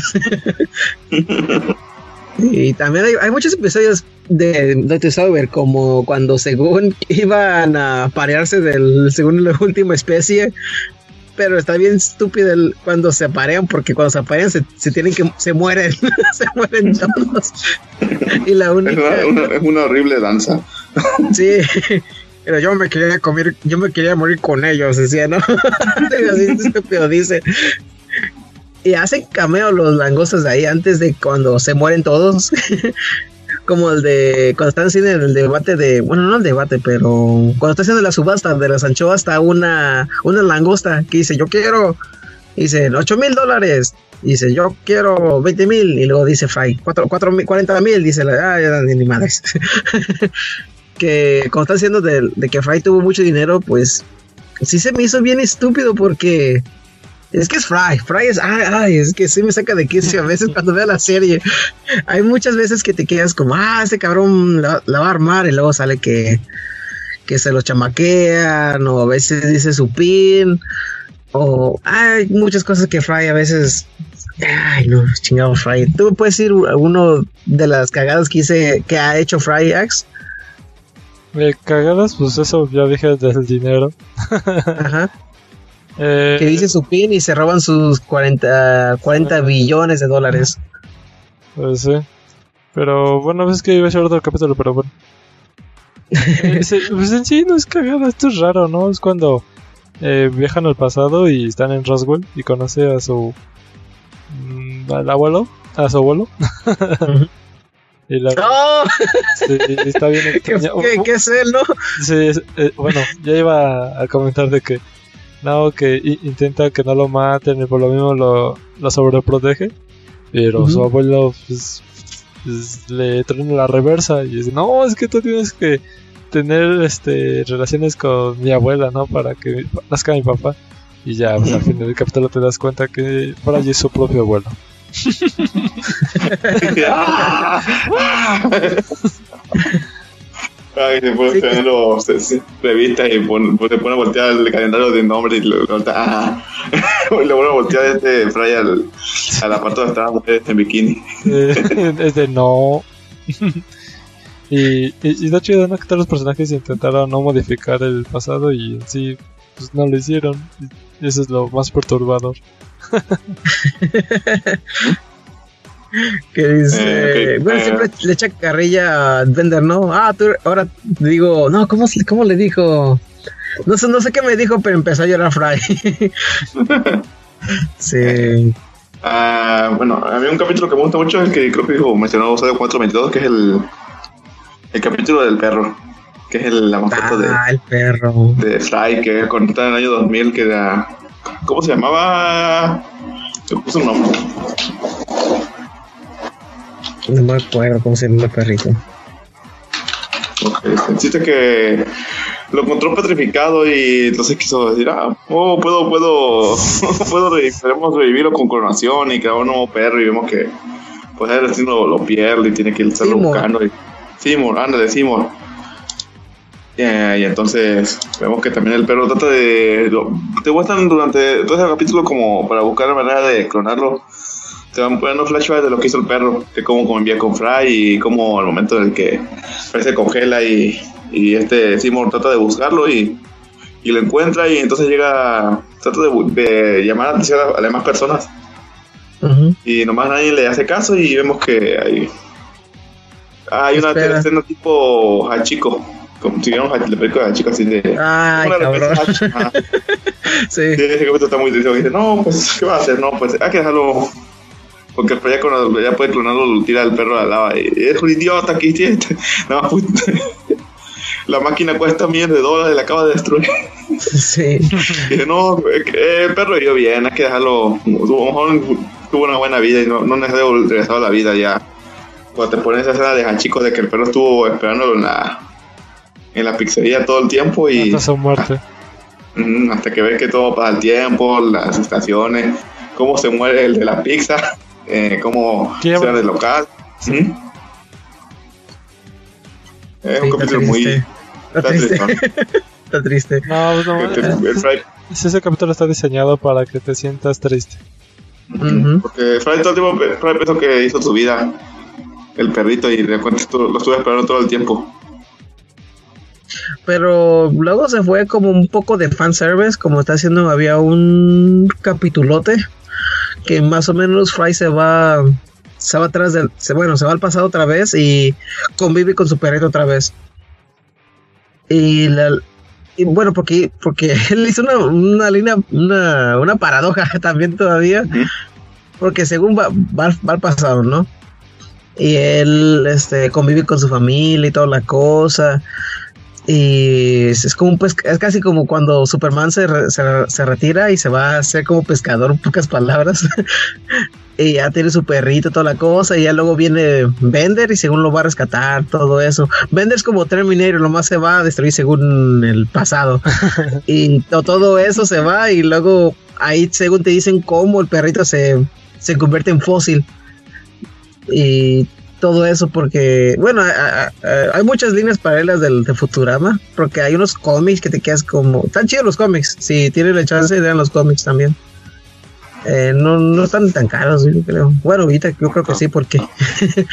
y también hay, hay muchos episodios de Dr. Sauber, como cuando según iban a parearse del según la última especie, pero está bien estúpido el, cuando se aparean, porque cuando se aparean se, tienen que, se mueren, se mueren todos. y la única... Es una, horrible danza. sí. Pero yo me quería comer, yo me quería morir con ellos, decía, ¿no? Así estúpido dice. Y hacen cameo los langostas de ahí antes de cuando se mueren todos como el de cuando están haciendo el debate de, bueno, no el debate, pero cuando está haciendo la subasta de las anchoas está una, una langosta que dice, yo quiero, dice, 8 mil dólares, dice, yo quiero 20 mil, y luego dice Fry, 4, 40 mil, dice, ah, ya, ni madres. que cuando está haciendo de, de que Fry tuvo mucho dinero, pues sí se me hizo bien estúpido porque es que es Fry. Fry es. Ay, es que sí me saca de quicio a veces cuando veo la serie. Hay muchas veces que te quedas como, ah, este cabrón la, va a armar y luego sale que, que se lo chamaquean o a veces dice su pin. O hay muchas cosas que Fry a veces. Ay, no, chingado Fry. ¿Tú puedes decir uno de las cagadas que hice que ha hecho Fry Axe? Eh, cagadas, pues eso ya dije del dinero. Ajá. Eh, que dice su pin y se roban sus 40, 40 billones de dólares. Pues sí. Pero bueno, es que iba a ser otro capítulo, pero bueno. Eh, pues en sí no es cagada, esto es raro, ¿no? Es cuando eh, viajan al pasado y están en Roswell y conoce a su. Mm, al abuelo, a su abuelo. y la, ¡Oh! sí, está bien ¿Qué, ¿Qué, es él, no? Sí, bueno, ya iba a comentar de que no, que intenta que no lo maten y por lo mismo lo, lo sobreprotege. Pero su abuelo pues, pues, le trae la reversa y dice, no, es que tú tienes que tener este relaciones con mi abuela, ¿no? Para que nazca mi papá. Y ya, pues, al final del capítulo te das cuenta que Fry es su propio abuelo. Ay, se pone sí, los revistas y pone, se pone a voltear el calendario de nombre y lo, lo, ah, le pone a voltear este Fry al, al apartado donde estaban mujeres en bikini. es de no. y, y, y da chido, ¿no? Que todos los personajes intentaron no modificar el pasado y en sí, pues no lo hicieron. Y eso es lo más perturbador. que dice, eh, bueno, eh. siempre le echa carrilla a Bender, ¿no? Ah, tú ahora digo, no, ¿cómo, cómo le dijo? No sé, no sé qué me dijo, pero empezó a llorar Fry. sí. Uh, bueno, a mí un capítulo que me gusta mucho es el que creo que dijo, mencionó de 422, que es el, el capítulo del perro, que es el, la mascota de, ah, el perro. de Fry, que contaba en el año 2000, que era, ¿cómo se llamaba? Se puso un nombre. No me acuerdo cómo se llama el perrito. Ok, Existe que lo encontró petrificado y entonces quiso decir, ah, oh, puedo, puedo, puedo podemos revivirlo con coronación y crear un nuevo perro y vemos que pues el destino lo, pierde y tiene que estarlo buscando. Y, Seymour, ándale, Seymour. Yeah, y entonces vemos que también el perro trata de... te muestran durante todo ese capítulo como para buscar la manera de clonarlo te van poniendo flashbacks de lo que hizo el perro, que como convivía con Fry y como al momento en el que Fry se congela y, y este Seymour trata de buscarlo y, y, lo encuentra y entonces llega, trata de, llamar a atención a, las demás personas. Y nomás nadie le hace caso y vemos que hay, hay una escena tipo Hachiko. Como si viéramos la película de Hachiko así de. Ay, cabrón. sí. Ese capítulo está muy triste. Dice, no, pues, ¿qué va a hacer? No, pues hay que dejarlo porque ya, cuando ya puede clonarlo, lo tira al perro a la lava. Y, es un idiota que hiciste. No, la máquina cuesta millones de dólares, la acaba de destruir. Sí. Y dice, no, eh, el perro yo bien, hay que dejarlo. A lo mejor tuvo una buena vida y no, no regresar a la vida ya. Cuando te pones esa escena de chicos de que el perro estuvo esperándolo en la, en la pizzería todo el tiempo y. Hasta su muerte. Hasta que ves que todo pasa el tiempo, las estaciones, cómo se muere el de la pizza eh, cómo sea del local. ¿Mm? Es un capítulo muy. Está triste. está triste. No, no, ese capítulo está diseñado para que te sientas triste. Porque Fry todo el tiempo Fry pensó que hizo su vida el perrito y de repente lo estuve esperando todo el tiempo. Pero luego se fue como un poco de fanservice, como está haciendo, había un capitulote que más o menos Fry se va se va atrás del bueno se va al pasado otra vez y convive con su perrito otra vez. Y, bueno porque porque él hizo una, una línea una, una paradoja también todavía porque según va, va, al pasado no y él este convive con su familia y toda la cosa y es como un es casi como cuando Superman se, se, retira y se va a hacer como pescador, en pocas palabras. y ya tiene su perrito, toda la cosa. Y ya luego viene Bender y según lo va a rescatar, todo eso. Bender es como Terminator, más se va a destruir según el pasado. y todo eso se va y luego ahí según te dicen cómo el perrito se, se convierte en fósil. Y todo eso porque, bueno, hay muchas líneas paralelas del, de Futurama, porque hay unos cómics que te quedas como... Están chidos los cómics, si tienen la chance, lean los cómics también. Eh, no, no están tan caros, yo creo. Bueno, ahorita yo creo que sí, porque...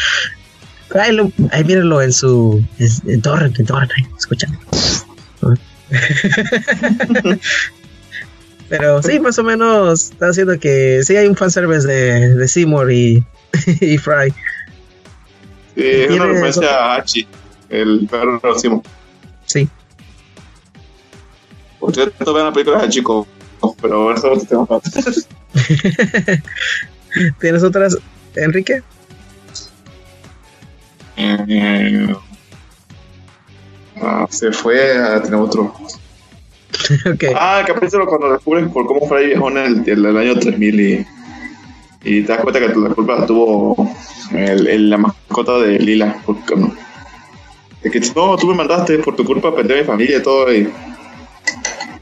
ahí, lo, ahí mírenlo en su... En, en escuchan. Pero sí, más o menos está haciendo que sí hay un fanservice de, de Seymour y Fry. Sí, es una referencia a Hachi, el perro próximo. Sí. Ustedes no ven la película de Hachi, pero eso es otro tema. ¿Tienes otras, Enrique? Eh, ah, se fue a tener otro. Ah, el capítulo cuando descubren por cómo fue ahí en el, el, año 3000 y, y te das cuenta que la culpa tuvo el, la mascota de Lila. Porque, no, de que no, tú me mandaste por tu culpa perdí mi familia y todo. Y,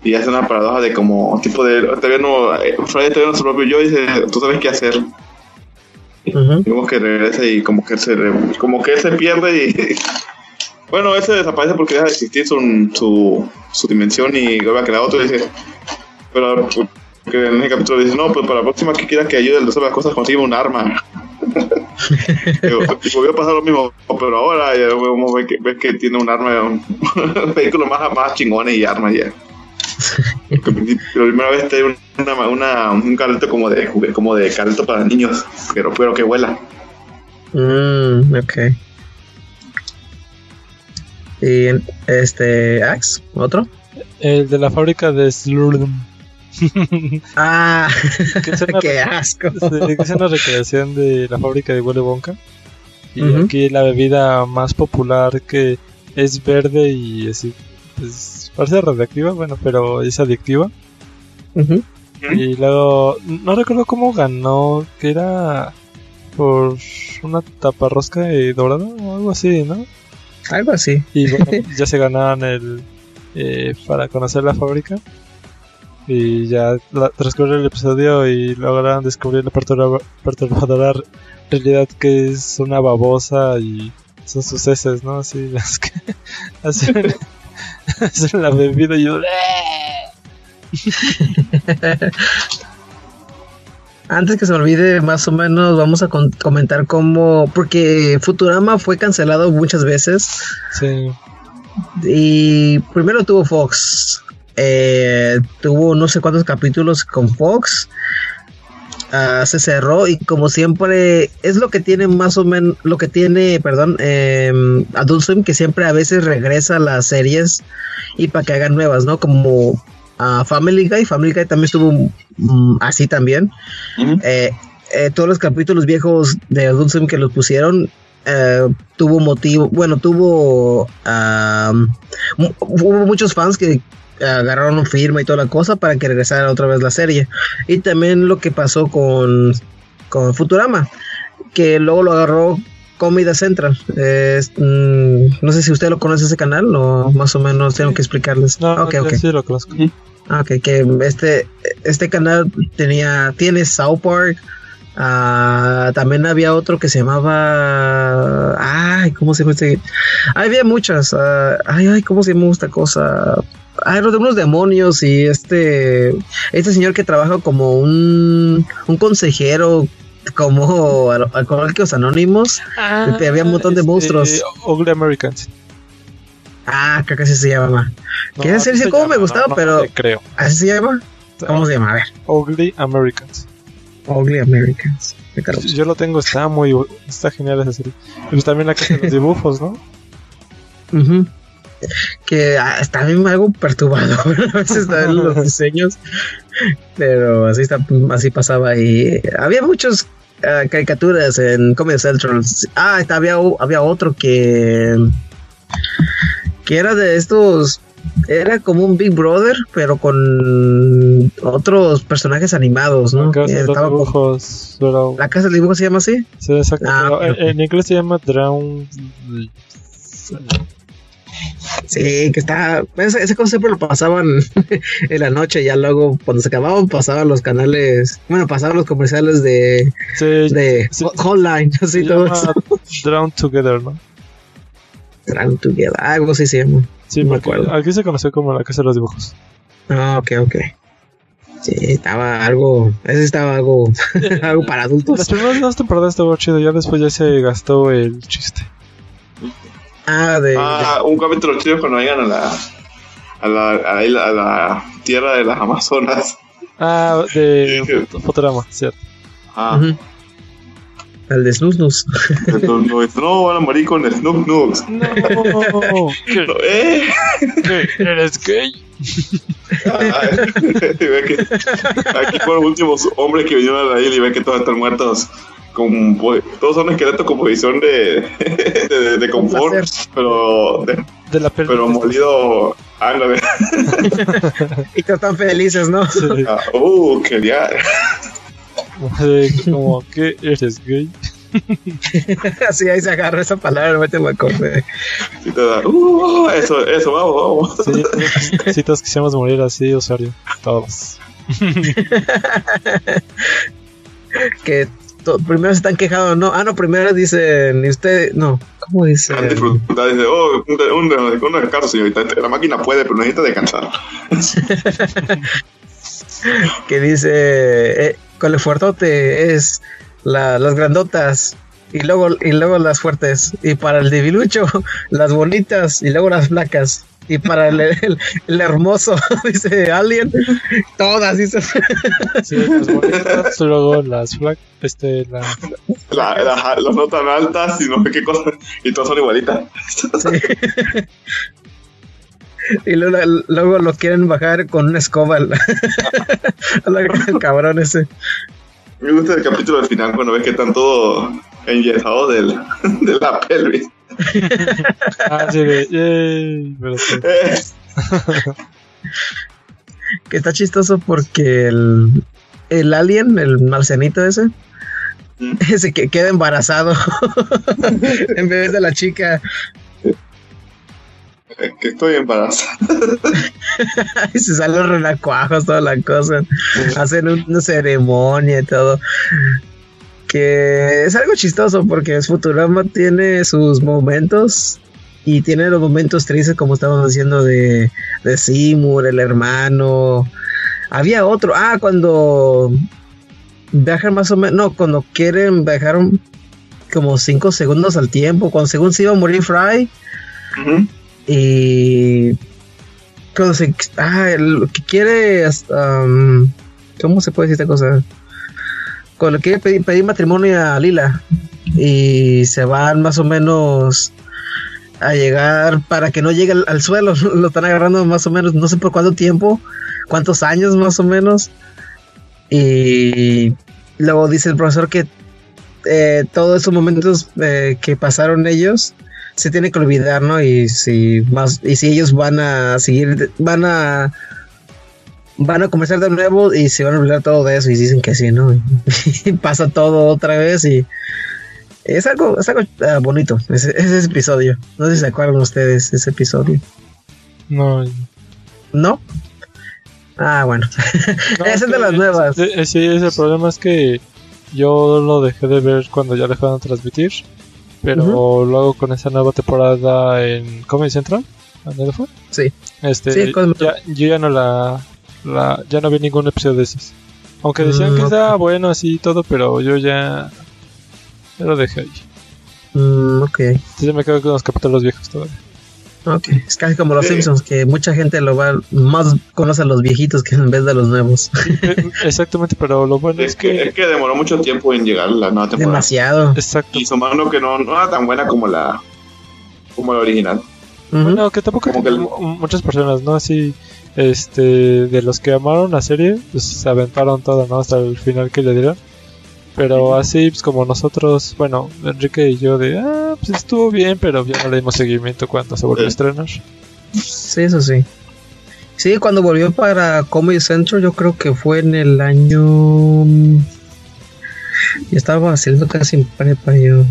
y hace una paradoja de como tipo de todavía no eh, Friday todavía no su propio yo dice tú sabes qué hacer y como que regresa y como que se como que se pierde y bueno ese desaparece porque deja de existir su, su, su dimensión y vuelve a crear otro y dice pero que en ese capítulo dice no pues para la próxima que quieras que ayude a hacer las cosas consigue un arma y volvió a pasar lo mismo pero ahora ya ves que, ves que tiene un arma un vehículo más, más chingones y armas ya la primera vez te una, una, un carrito como de como de carrito para niños, pero pero que vuela. Mm, ok. Y este Axe, otro. El de la fábrica de Slurm. ah, qué asco. que es una recreación de la fábrica de Willy Wonka. Y aquí la bebida más popular que es verde y así, pues, Parece radioactiva, bueno, pero es adictiva. Y luego, no recuerdo cómo ganó, que era por una taparrosca de dorada o algo así, ¿no? Algo así. Y bueno, ya se ganaban el eh, para conocer la fábrica. Y ya transcurrió el episodio y lograron descubrir la perturbadora realidad que es una babosa y son sus heces, ¿no? Así las que hacen es la bebida y yo. Antes que se me olvide, más o menos vamos a comentar cómo. Porque Futurama fue cancelado muchas veces. Sí. Y primero tuvo Fox. Eh, tuvo no sé cuántos capítulos con Fox. Ah, se cerró y como siempre es lo que tiene más o menos lo que tiene perdón eh, Adult Swim que siempre a veces regresa a las series y para que hagan nuevas no como a Family Guy Family Guy también estuvo mm, así también eh, eh, todos los capítulos viejos de Adult Swim que los pusieron eh, tuvo motivo bueno tuvo hubo muchos fans que agarraron firma y toda la cosa para que regresara otra vez la serie. Y también lo que pasó con, con Futurama, que luego lo agarró Comida Central. Mm, no sé si usted lo conoce ese canal o más o menos tengo que explicarles. No, okay, okay. sí lo conozco. Ah, ok, que este, este canal tenía, tiene South Park. Ah, también había otro que se llamaba. Ay, ¿cómo se llama este? Había muchas. Ah, ay, ay, ¿cómo se llama esta cosa? Hay unos demonios y este este señor que trabaja como un, un consejero como alcohólicos anónimos ah, había un montón de este, monstruos. Ugly Americans. Ah creo que así se llama. No, quiere decir cómo me gustaba pero creo. así se llama cómo se llama a ver. Ugly Americans. Ugly Americans. Yo lo tengo está muy está genial esa serie. Pues también la casa de los dibujos no mhm que ah, está bien algo perturbador a veces en los diseños pero así está así pasaba y había muchos ah, caricaturas en Comedy Central. Ah había había otro que que era de estos era como un Big Brother pero con otros personajes animados no la casa de dibujos la casa de dibujos se llama así. Sí exacto ah, en, inglés se llama Drown Sí, que está. Ese, ese siempre lo pasaban en la noche. Ya luego, cuando se acababan, pasaban los canales. Bueno, pasaban los comerciales de. de Hotline, así todo. Drown Together, ¿no? Drown Together, algo así se llama. Sí, me acuerdo. Aquí se conoció como la casa de los dibujos. Ah, ok, ok. Sí, estaba algo. Ese estaba algo. algo para adultos. Las primeras dos temporadas estuvo chido. Ya después ya se gastó el chiste. Ah, de, ah, un capítulo chido cuando vayan a la, a la, a la, tierra de las Amazonas. Ah, de Fotorama, cierto. Ah. El de Snus Snus. No, van a morir con Snus Snus. No, ¿Eh? ¿Eres gay? Ah, que aquí fueron los últimos hombres que vinieron a la isla y ven que todos están muertos con, todos son esqueletos con posición de, de, de confort, pero, de, la pero molido Ándale. y están felices, ¿no? Ah, uh, qué día. como que eres gay. Así ahí se agarra esa palabra, mete la corte. Sí, te da, uh, eso, eso, vamos, vamos. Sí, sí, todos quisiéramos morir así, Osorio. Todos. que primero se están quejando, no, ah, no, primero dicen, y usted, no, ¿cómo dice? Dice, oh, un, un, un descanso, señorita, la máquina puede, pero necesita descansar. que dice, eh, con el fuertote es la, las grandotas y luego, y luego las fuertes, y para el debilucho, las bonitas y luego las flacas. Y para el, el, hermoso, dice Alien, todas, dice. Sí, las bonitas, luego las flacas, este, la... La, las no tan altas y no sé qué cosas, y todas son igualitas. Sí. Y luego, luego, lo quieren bajar con una escoba al, al cabrón ese. Me gusta el capítulo al final cuando ves que están todos enyesados del, de la pelvis. ah, sí, pero sí. que está chistoso porque el, el alien, el marcianito ese, mm. ese que queda embarazado en vez de la chica. Que estoy embarazada. y se salen los renacuajos, toda la cosa. Hacen una ceremonia y todo que es algo chistoso porque Futurama tiene sus momentos y tiene los momentos tristes como estábamos diciendo de, de Seymour, el hermano. Había otro, ah, cuando viajan más o menos, no, cuando quieren viajar como 5 segundos al tiempo, cuando según se iba a morir Fry. Y cuando se, ah, lo que quiere, um, ¿cómo se puede decir esta cosa? Con lo que pedir matrimonio a Lila y se van más o menos a llegar para que no llegue al, suelo. Lo están agarrando más o menos, no sé por cuánto tiempo, cuántos años más o menos. Y luego dice el profesor que eh, todos esos momentos eh, que pasaron ellos se tiene que olvidar, ¿no? Y si más y si ellos van a seguir, van a van a comenzar de nuevo y se van a olvidar todo de eso y dicen que sí, ¿no? y pasa todo otra vez y es algo, es algo ah, bonito, ese, ese, episodio. No sé si se acuerdan ustedes ese episodio. No. ¿No? Ah, bueno. ese es de las nuevas. Eh, sí, ese problema es que yo lo dejé de ver cuando ya dejaron de transmitir. Pero luego con esa nueva temporada en Comedy Central, ¿dónde fue? Sí. Este, sí, ya, yo ya no la ya no vi ningún episodio de esos. Aunque decían que mm, estaba bueno así y todo, pero yo ya, ya lo dejé ahí. Mm, ok. Entonces me quedo con los capítulos viejos todavía. Ok, es casi como los Simpsons, que mucha gente lo va, más conoce a los viejitos que en vez de los nuevos. Eh, exactamente, pero lo bueno es, que, Es que demoró mucho tiempo en llegar la nueva temporada. Demasiado. Exacto. Y su mano que no, no era tan buena como la, como la original. Bueno, que tampoco como que muchas personas, ¿no? Así este de los que amaron la serie pues se aventaron todo no hasta el final que le dieron. Pero así pues, como nosotros bueno Enrique y yo de ah pues estuvo bien pero ya no le dimos seguimiento cuando se volvió a estrenar sí eso sí. Sí cuando volvió para Comedy Central yo creo que fue en el año ya estaba haciendo casi prepa yo.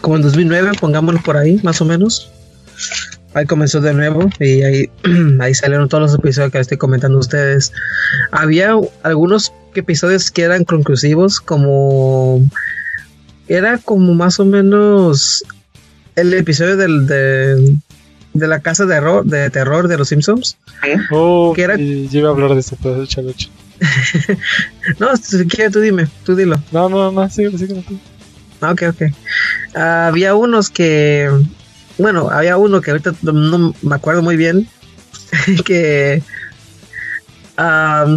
Como en 2009 pongámoslo por ahí más o menos ahí comenzó de nuevo y ahí, ahí salieron todos los episodios que estoy comentando ustedes. Había algunos episodios que eran conclusivos, como era como más o menos el episodio del, de, de la casa de, error, de terror de los Simpsons. Oh, que era... yo iba a hablar de eso, pero échalo, no, si quieres tú dime, tú dilo. No, no, no, síguelo, síguelo. Ah, ok, ok. había unos que bueno, había uno que ahorita no me acuerdo muy bien, que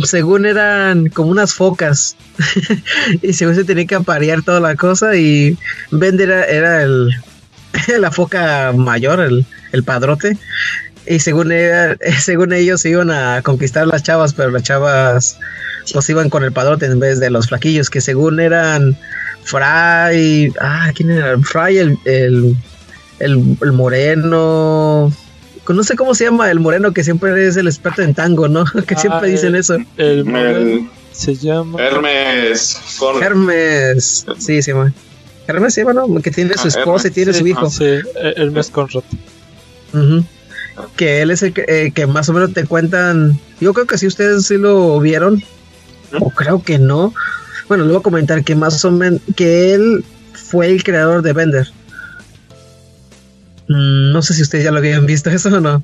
según eran como unas focas y según se tenía que aparear toda la cosa y Bender era, el, la foca mayor, el, el padrote y según, era, según ellos iban a conquistar las chavas, pero las chavas pues iban con el padrote en vez de los flaquillos que según eran Fry, ah, ¿quién era? Fry el el, el moreno no sé cómo se llama el moreno que siempre es el experto en tango, ¿no? que siempre ah, dicen eso. El, se llama Hermes. Hermes. Sí, se llama. Hermes se llama, ¿no? Que tiene su ah, esposa y tiene su hijo. sí, Hermes Conrad. Que él es el que, eh, que más o menos te cuentan. Yo creo que si ustedes sí lo vieron. O creo que no. Bueno, le voy a comentar que más o menos. Que él fue el creador de Bender. Mm, no sé si ustedes ya lo habían visto eso o no.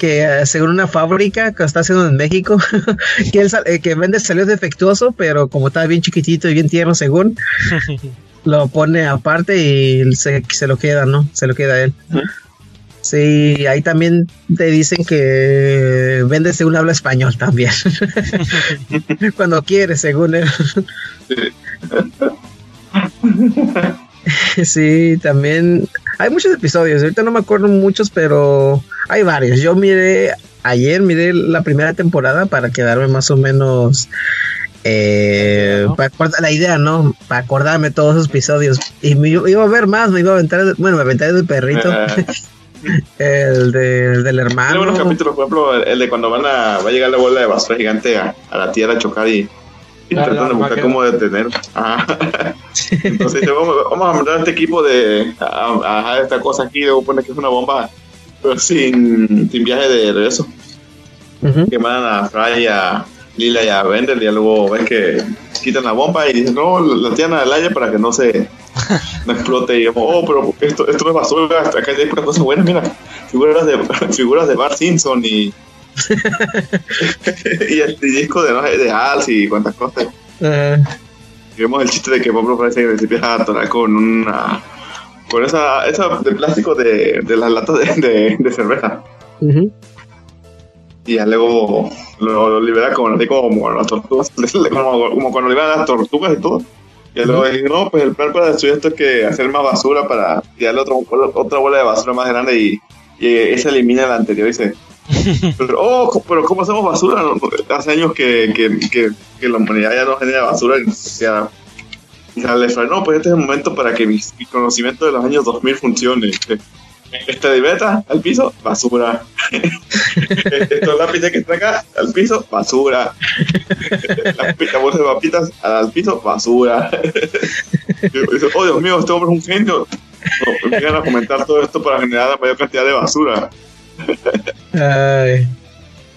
Que eh, según una fábrica que está haciendo en México, que, él, eh, que salió defectuoso, pero como estaba bien chiquitito y bien tierno según, lo pone aparte y se, se lo queda, ¿no? Se lo queda a él. Sí, ahí también te dicen que Bender según habla español también. Cuando quiere, según él. sí, también hay muchos episodios. Ahorita no me acuerdo muchos, pero hay varios. Yo miré ayer, miré la primera temporada para quedarme más o menos eh, para la idea, ¿no? Para acordarme todos esos episodios. Y me iba a ver más, me iba a aventar, bueno, me aventé del perrito. el, de, del hermano. Hay unos capítulos, por ejemplo, el de cuando van a, va a llegar la bola de basura gigante a, a la tierra a chocar y y tratando de buscar cómo detener. Entonces vamos, a mandar a este equipo de a, esta cosa aquí, luego pone que es una bomba, pero sin, sin viaje de regreso. Que mandan a Fry, a Lila y a Bender, y luego ves que quitan la bomba y dicen, no, la tiran al aire para que no se no explote. Y digamos, oh, pero esto, esto no es basura, acá hay cosas buenas, mira, figuras de, figuras de Bart Simpson y y el disco de, no, de Hals y cuántas cosas. Vemos el chiste de que Pablo parece que a atorar con una. con esa, esa de plástico de, de las latas de, de, cerveza. Y ya luego lo, libera como, así como, las tortugas, como, como cuando liberan las tortugas y todo. Y luego dice, no, pues el plan para destruir esto es que hacer más basura para tirarle otro, otra bola de basura más grande y, y esa elimina la anterior y se pero, oh, pero ¿cómo hacemos basura? Hace años que, que, que, la humanidad ya no genera basura. Y, sea, sale, no, pues este es el momento para que mi, conocimiento de los años 2000 funcione. Esta libreta al piso, basura. Estos lápices que está acá al piso, basura. La, bolsa de papitas al piso, basura. oh, Dios mío, este hombre es un genio. No, empiezan a comentar todo esto para generar la mayor cantidad de basura. Ay.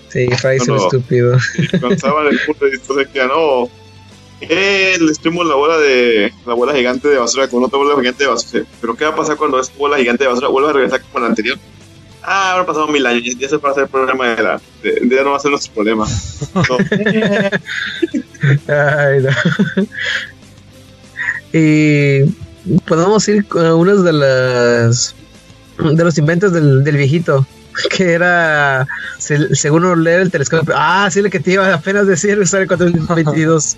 Sí, Fry es estúpido. Pensaban el punto de entonces que no. Eh, le estuvimos la bola de la bola gigante de basura con otra bola gigante de basura. Pero ¿qué va a pasar cuando esa bola gigante de basura vuelva a regresar como la anterior? Ah, ahora pasado mil años, ya se va a hacer el problema de la. De, ya no va a ser nuestro problema. Ay, no. Y podemos ir con unas de las de los inventos del, del viejito. que era, según leer el telescopio. Ah, sí, lo que te iba a apenas decir, el 422.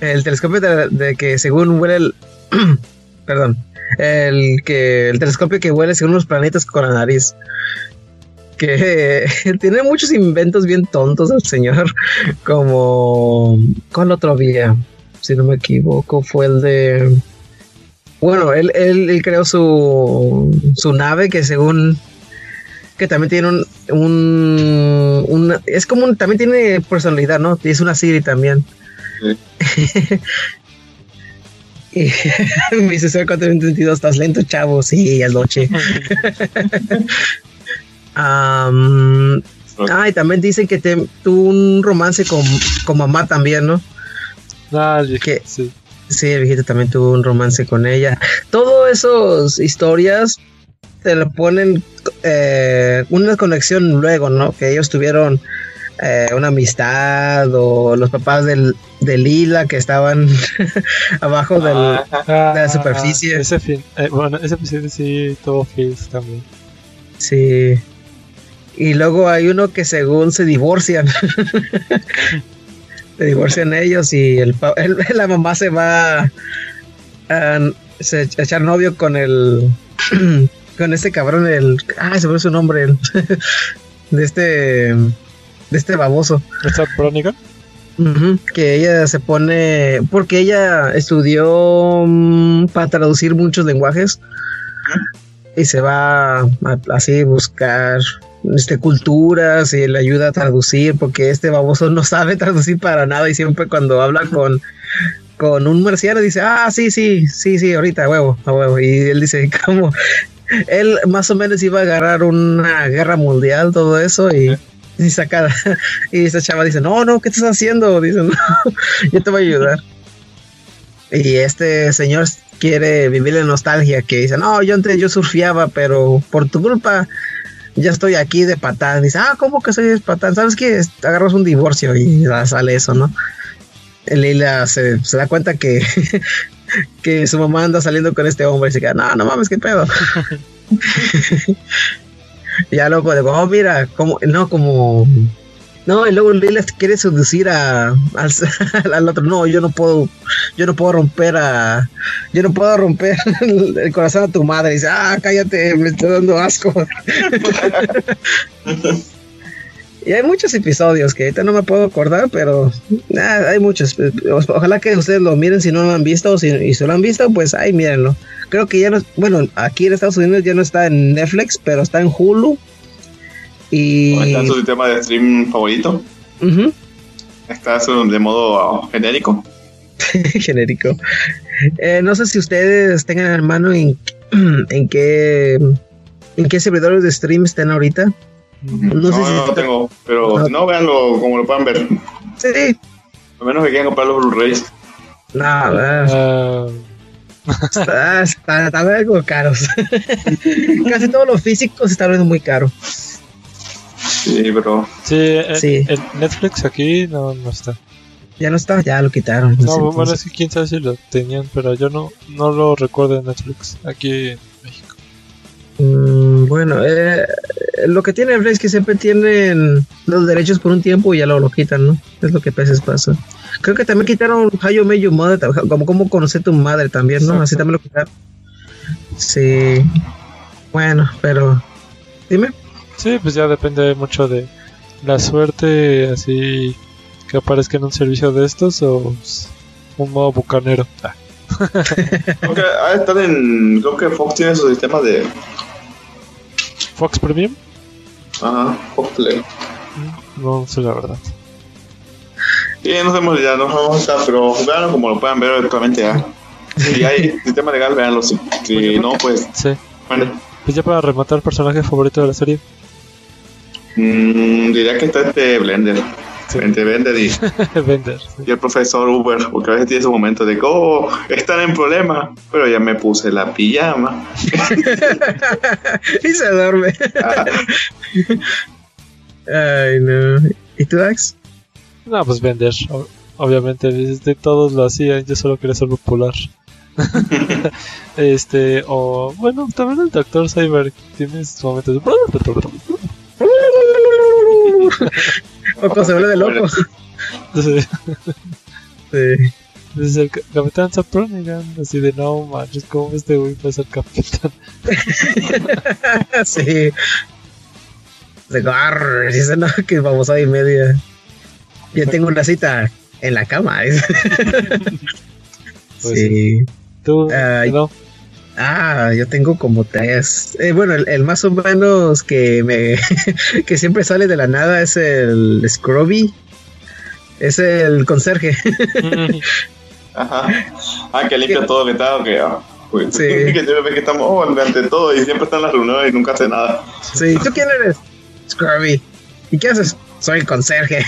el telescopio de, que según huele el. perdón. El que el telescopio que huele según los planetas con la nariz. Que tiene muchos inventos bien tontos el señor. Como. ¿Cuál otro había? Si no me equivoco, fue el de. Bueno, él, él, él creó su, su nave que según que también tiene un, un, es como un, también tiene personalidad, ¿no? Es una Siri también. y me dice, soy 422, estás lento, chavo. Sí, es noche. um, ah, y también dicen que te, tuvo un romance con, con mamá también, ¿no? Ah, que, sí. Sí, el viejito también tuvo un romance con ella. Todas esas historias te lo ponen eh, una conexión luego, ¿no? Que ellos tuvieron eh, una amistad o los papás del, de Lila que estaban abajo del, de la superficie. Ese eh, bueno, ese episodio sí tuvo feels también. Sí. Y luego hay uno que según se divorcian. se divorcian ellos y el, la mamá se va a echar novio con el con este cabrón, el. Ah, se me su nombre. El, de este. De este baboso. ¿Esta crónica? que ella se pone. Porque ella estudió mm, para traducir muchos lenguajes. y se va a, así buscar este, culturas y le ayuda a traducir porque este baboso no sabe traducir para nada y siempre cuando habla con, con un marciano dice, ah, sí, sí, sí, sí, ahorita, a huevo, a huevo. Y él dice, como, él más o menos iba a agarrar una guerra mundial, todo eso y... Y sacada. Y esta chava dice, no, no, ¿qué estás haciendo? Dice, no, yo te voy a ayudar. Y este señor quiere vivir la nostalgia, que dice, no, yo antes yo surfeaba, pero por tu culpa ya estoy aquí de patán. Dice, ah, ¿cómo que soy de patán? ¿Sabes qué? Agarras un divorcio y sale eso, ¿no? Lila se, se da cuenta que, que su mamá anda saliendo con este hombre y se queda, no, no mames, qué pedo. ya luego digo, oh, mira, como, no, como no, y luego Lila quiere seducir a, al, otro. No, yo no puedo, yo no puedo romper a, yo no puedo romper el corazón a tu madre. Y dice, ah, cállate, me estoy dando asco. Y hay muchos episodios que ahorita no me puedo acordar, pero hay muchos. Ojalá que ustedes lo miren si no lo han visto o si, y si lo han visto, pues ahí mírenlo. Creo que ya no, bueno, aquí en Estados Unidos ya no está en Netflix, pero está en Hulu y... ¿Está su sistema de stream favorito? ¿Está de modo genérico? genérico. Eh, no sé si ustedes tengan hermano en, en qué en qué servidores de stream estén ahorita. No, sé si no, tengo, pero no. no, véanlo como lo puedan ver. Sí. A menos que quieran comprar los Blu-rays. No, uh, está, está, está, algo caros. Casi todos los físicos están viendo muy caro. Sí, pero. Sí, En, Netflix aquí no, no está. Ya no está, ya lo quitaron. No, bueno, es que quién sabe si lo tenían, pero yo no, no lo recuerdo en Netflix, aquí en México. Mm, bueno, eh, lo que tiene Netflix es que siempre tienen los derechos por un tiempo y ya lo, lo quitan, ¿no? Es lo que a veces pasa. Creo que también quitaron Hayo Meyo Mother, como cómo conocer tu madre también, ¿no? Así también lo quitaron. Sí. Bueno, pero. Dime. Sí, pues ya depende mucho de la suerte, así que aparezca en un servicio de estos o un modo bucanero. Ah. okay, estar en. Creo que Fox tiene su sistema de. ¿Fox Premium? Ajá, Fox Play. Mm, no sé la verdad. Sí, no sabemos ya, no vamos a estar, pero veanlo como lo puedan ver actualmente ya. Si hay sistema legal, veanlo. Si, si no, pues. Sí. Vale. Pues ya para rematar, personaje favorito de la serie. Mm, diría que está este Blender. Entre Blender y, y el profesor Uber, porque a veces tiene ese momento de oh, están en problema, pero ya me puse la pijama. y se duerme. Ah. Ay, no. ¿Y tú, Dax? No, pues Blender. Obviamente, de todos lo hacían, yo solo quería ser popular. este, o bueno, también el Doctor Cyber tiene sus momentos. Poco se vuelve de loco. Sí. Desde el Capitán Sapronigan, así de no manches, ¿cómo este güey puede ser capitán? sí. De garr, dice no, que vamos a ir media. Yo tengo una cita en la cama. pues sí. ¿Tú? Uh, no. Ah, yo tengo como tres. Eh, bueno, el, más o menos que me que siempre sale de la nada es el Scrubby. Es el conserje. Ajá. Ah, que limpia todo que ah, pues, sí. que ve que estamos oh, ante todo y siempre está en la reunión y nunca hace nada. Sí, ¿tú quién eres? Scrubby. ¿Y qué haces? Soy el conserje.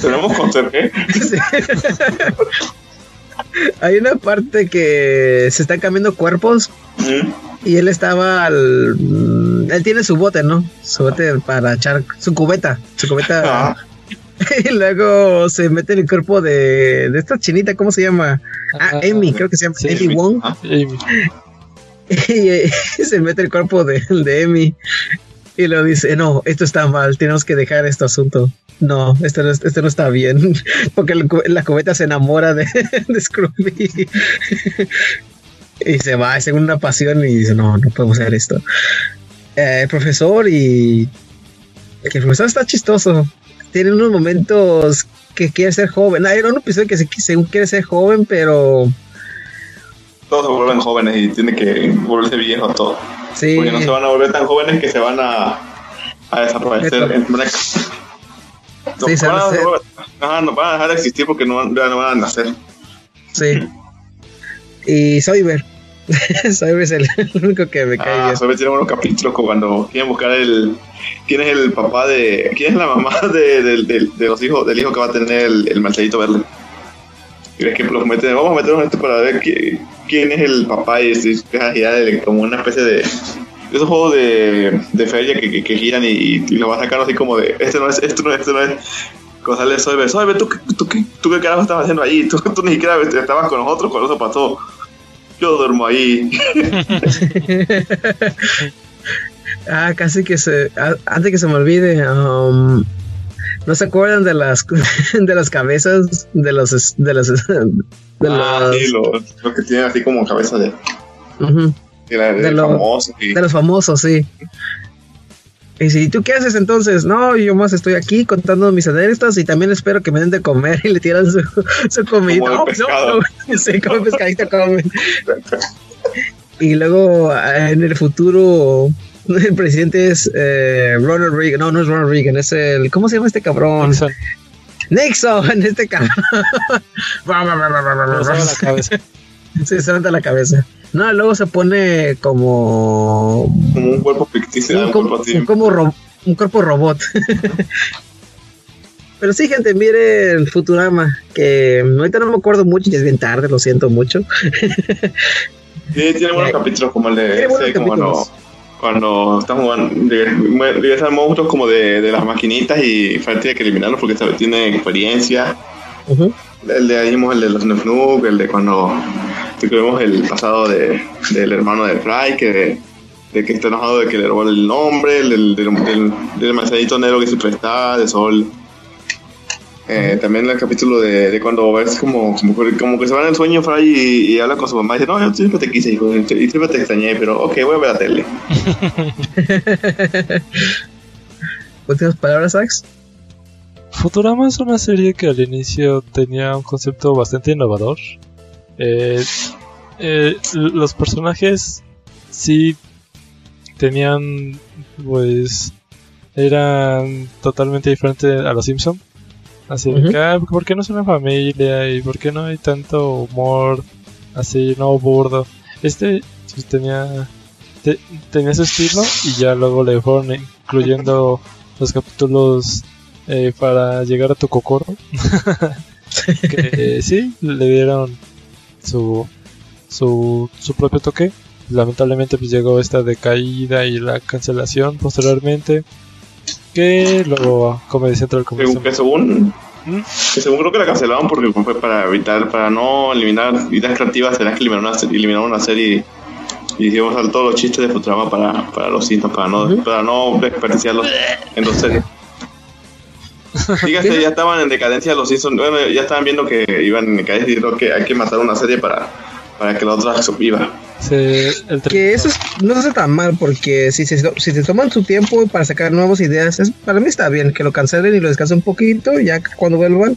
¿Tenemos conserje? Sí. Hay una parte que se están cambiando cuerpos y él estaba al. Mm, él tiene su bote, ¿no? Su bote para echar su cubeta. Su cubeta. Ah. y luego se mete en el cuerpo de, de esta chinita, ¿cómo se llama? Ah, ah Amy, creo que se llama Amy Wong. y, se mete el cuerpo de, de Amy y lo dice, no, esto está mal, tenemos que dejar este asunto. No, esto no, esto no está bien, porque la cubeta se enamora de, de Scrooge y se va, según una pasión y dice, no, no podemos hacer esto. Eh, el profesor y... Que el profesor está chistoso. Tiene unos momentos que quiere ser joven. Hay un episodio que según quiere ser joven, pero... Todos se vuelven jóvenes y tiene que volverse viejo todo. Sí. Porque no se van a volver tan jóvenes que se van a, a desaparecer en break. No, sí, van a, no van a dejar de existir porque no, no van a nacer. Sí. Y Soyber. Soyber es el, único que me cae. Ah, Soyber tiene unos capítulos cuando quieren buscar el. ¿Quién es el papá de. ¿Quién es la mamá de, de, de, los hijos, del hijo que va a tener el, el verde? Y ves que los meten, vamos a meternos en esto para ver quién es el papá y es, como una especie de esos juegos de, de feria que, que, giran y, lo vas a sacar así como de este no es, esto no es, esto no es. González Soybe, Soybe, ¿tú, tú, tú, tú qué carajo estabas haciendo ahí? Tú, tú ni siquiera estabas con nosotros cuando eso pasó. Yo duermo ahí. ah, casi que se. Antes que se me olvide, um, ¿no se acuerdan de las de las cabezas de los de los de ah, los, sí, los, que tienen así como cabeza de, de, los famosos, de los famosos, sí. Y si tú qué haces entonces, no, yo más estoy aquí contando mis anécdotas y también espero que me den de comer y le tiran su, su comida. No, no, no, sí, como pescadito comen. y luego en el futuro el presidente es eh, Ronald Reagan, no, no es Ronald Reagan, es el, ¿cómo se llama este cabrón? Nixon. Nixon, este cabrón. se la cabeza. Se levanta la cabeza. No, luego se pone como. Como un cuerpo ficticio. Un, cuerpo, como un cuerpo robot. Pero sí, gente, miren Futurama, que ahorita no me acuerdo mucho y es bien tarde, lo siento mucho. sí, tiene buenos capítulos como el de ese, como no, cuando jugando, regresan monstruos como de, de las maquinitas y Fred tiene que eliminarlos porque tiene experiencia. El de ahí el de los Nuf el de cuando tuvimos el pasado de, del hermano de Fry, que, de, que está enojado de que le robó el nombre, el del, del, del, negro que se prestaba, de Sol. Eh, también el capítulo de, de, cuando ves como, como, que se va en el sueño Fry y, y, habla con su mamá y dice, no, yo siempre te quise, hijo, y siempre te extrañé, pero ok, voy a ver la tele. ¿Últimas palabras, Sax? Futurama es una serie que al inicio tenía un concepto bastante innovador. Eh, eh, los personajes sí tenían, pues, eran totalmente diferentes a los Simpson. Así que, ah, ¿por qué no es una familia? ¿Y por qué no hay tanto humor así, no burdo? Este pues, tenía, tenía su estilo y ya luego le fueron incluyendo los capítulos eh, para llegar a tu cocorro. que sí, le dieron su, su, su propio toque. Lamentablemente pues llegó esta decaída y la cancelación posteriormente. Que luego Comedy Central comenzó. Que según, ¿Mm? que según creo que la cancelaron porque fue para evitar, para no eliminar ideas creativas, tenías que eliminar una, eliminar una serie y hicimos todos los chistes de Futurama para, para los cintos, para no, para no desperdiciarlos en dos series. Fíjate, ya estaban en decadencia los Simpsons. Bueno, ya estaban viendo que iban en decadencia y creo que hay que matar una serie para, para que la otra viva. que eso no se hace tan mal porque si se, si se toman su tiempo para sacar nuevas ideas, es, para mí está bien que lo cancelen y lo descansen un poquito. Ya cuando vuelvan,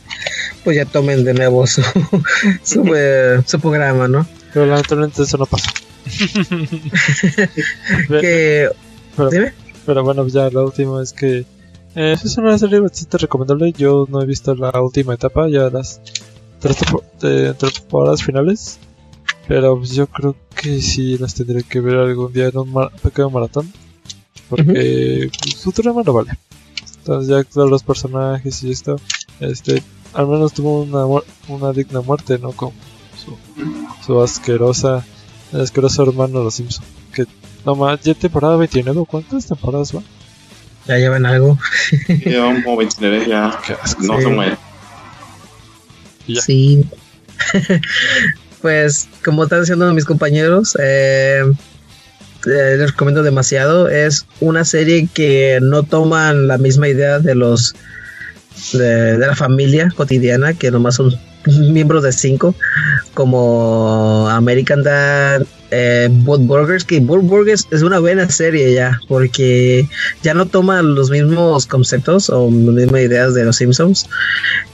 pues ya tomen de nuevo su, su, eh, su programa, ¿no? Pero lamentablemente eso no pasa. que, pero, bueno, ya la última es que eh, es una serie bastante recomendable. Yo no he visto la última etapa, ya las tres temporadas finales. Pero pues, yo creo que sí las tendré que ver algún día en un pequeño maratón. Porque su trama no vale. Entonces ya todos los personajes y esto, este, al menos tuvo una, una digna muerte, ¿no? Con su, su asquerosa, asqueroso hermano los Simpson. Que no ya temporada 29, ¿cuántas temporadas van? Ya llevan algo. Llevan como 29 ya. No se mueren. Sí. pues, como están diciendo mis compañeros, eh, eh, les recomiendo demasiado. Es una serie que no toman la misma idea de los de, de la familia cotidiana, que nomás son miembros de cinco, como American Dad, eh, Burgers, que Bob Burgers es una buena serie ya, porque ya no toma los mismos conceptos o las mismas ideas de los Simpsons,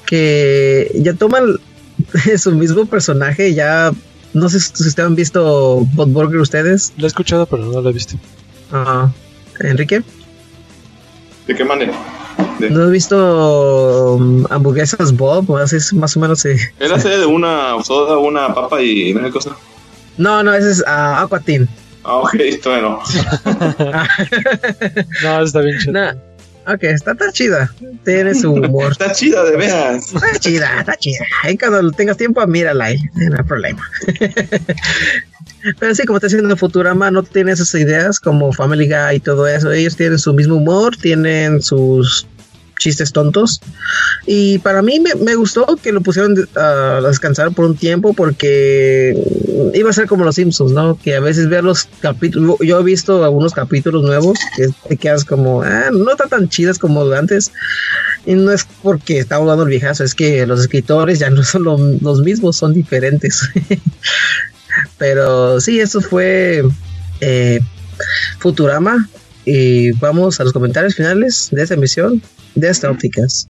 que ya toman su mismo personaje, ya no sé si ustedes han visto Bot Burger ustedes. Lo he escuchado, pero no lo he visto. Ah, Enrique. ¿De qué manera? ¿No has visto um, hamburguesas Bob? Es más o menos. Eh, ¿Es la serie de una soda, una papa y no sé cosa? No, no, ese es uh, Aquatin. Ah, ok, bueno. no, está bien chido. Ok, está, está chida. Tiene su humor. está chida, de veras. Está chida, está chida. Ahí cuando tengas tiempo, mírala ahí. No hay problema. Pero sí, como está diciendo Futurama, no tiene esas ideas como Family Guy y todo eso. Ellos tienen su mismo humor, tienen sus chistes tontos. Y para mí me, gustó que lo pusieron a descansar por un tiempo porque iba a ser como los Simpsons, ¿no? Que a veces ver los capítulos, yo he visto algunos capítulos nuevos que te quedas como, ah, no están tan chidas como antes. Y no es porque estamos dando el viejazo, es que los escritores ya no son los mismos, son diferentes. Pero sí, eso fue eh, Futurama. Y vamos a los comentarios finales de esta emisión de esta ópticas.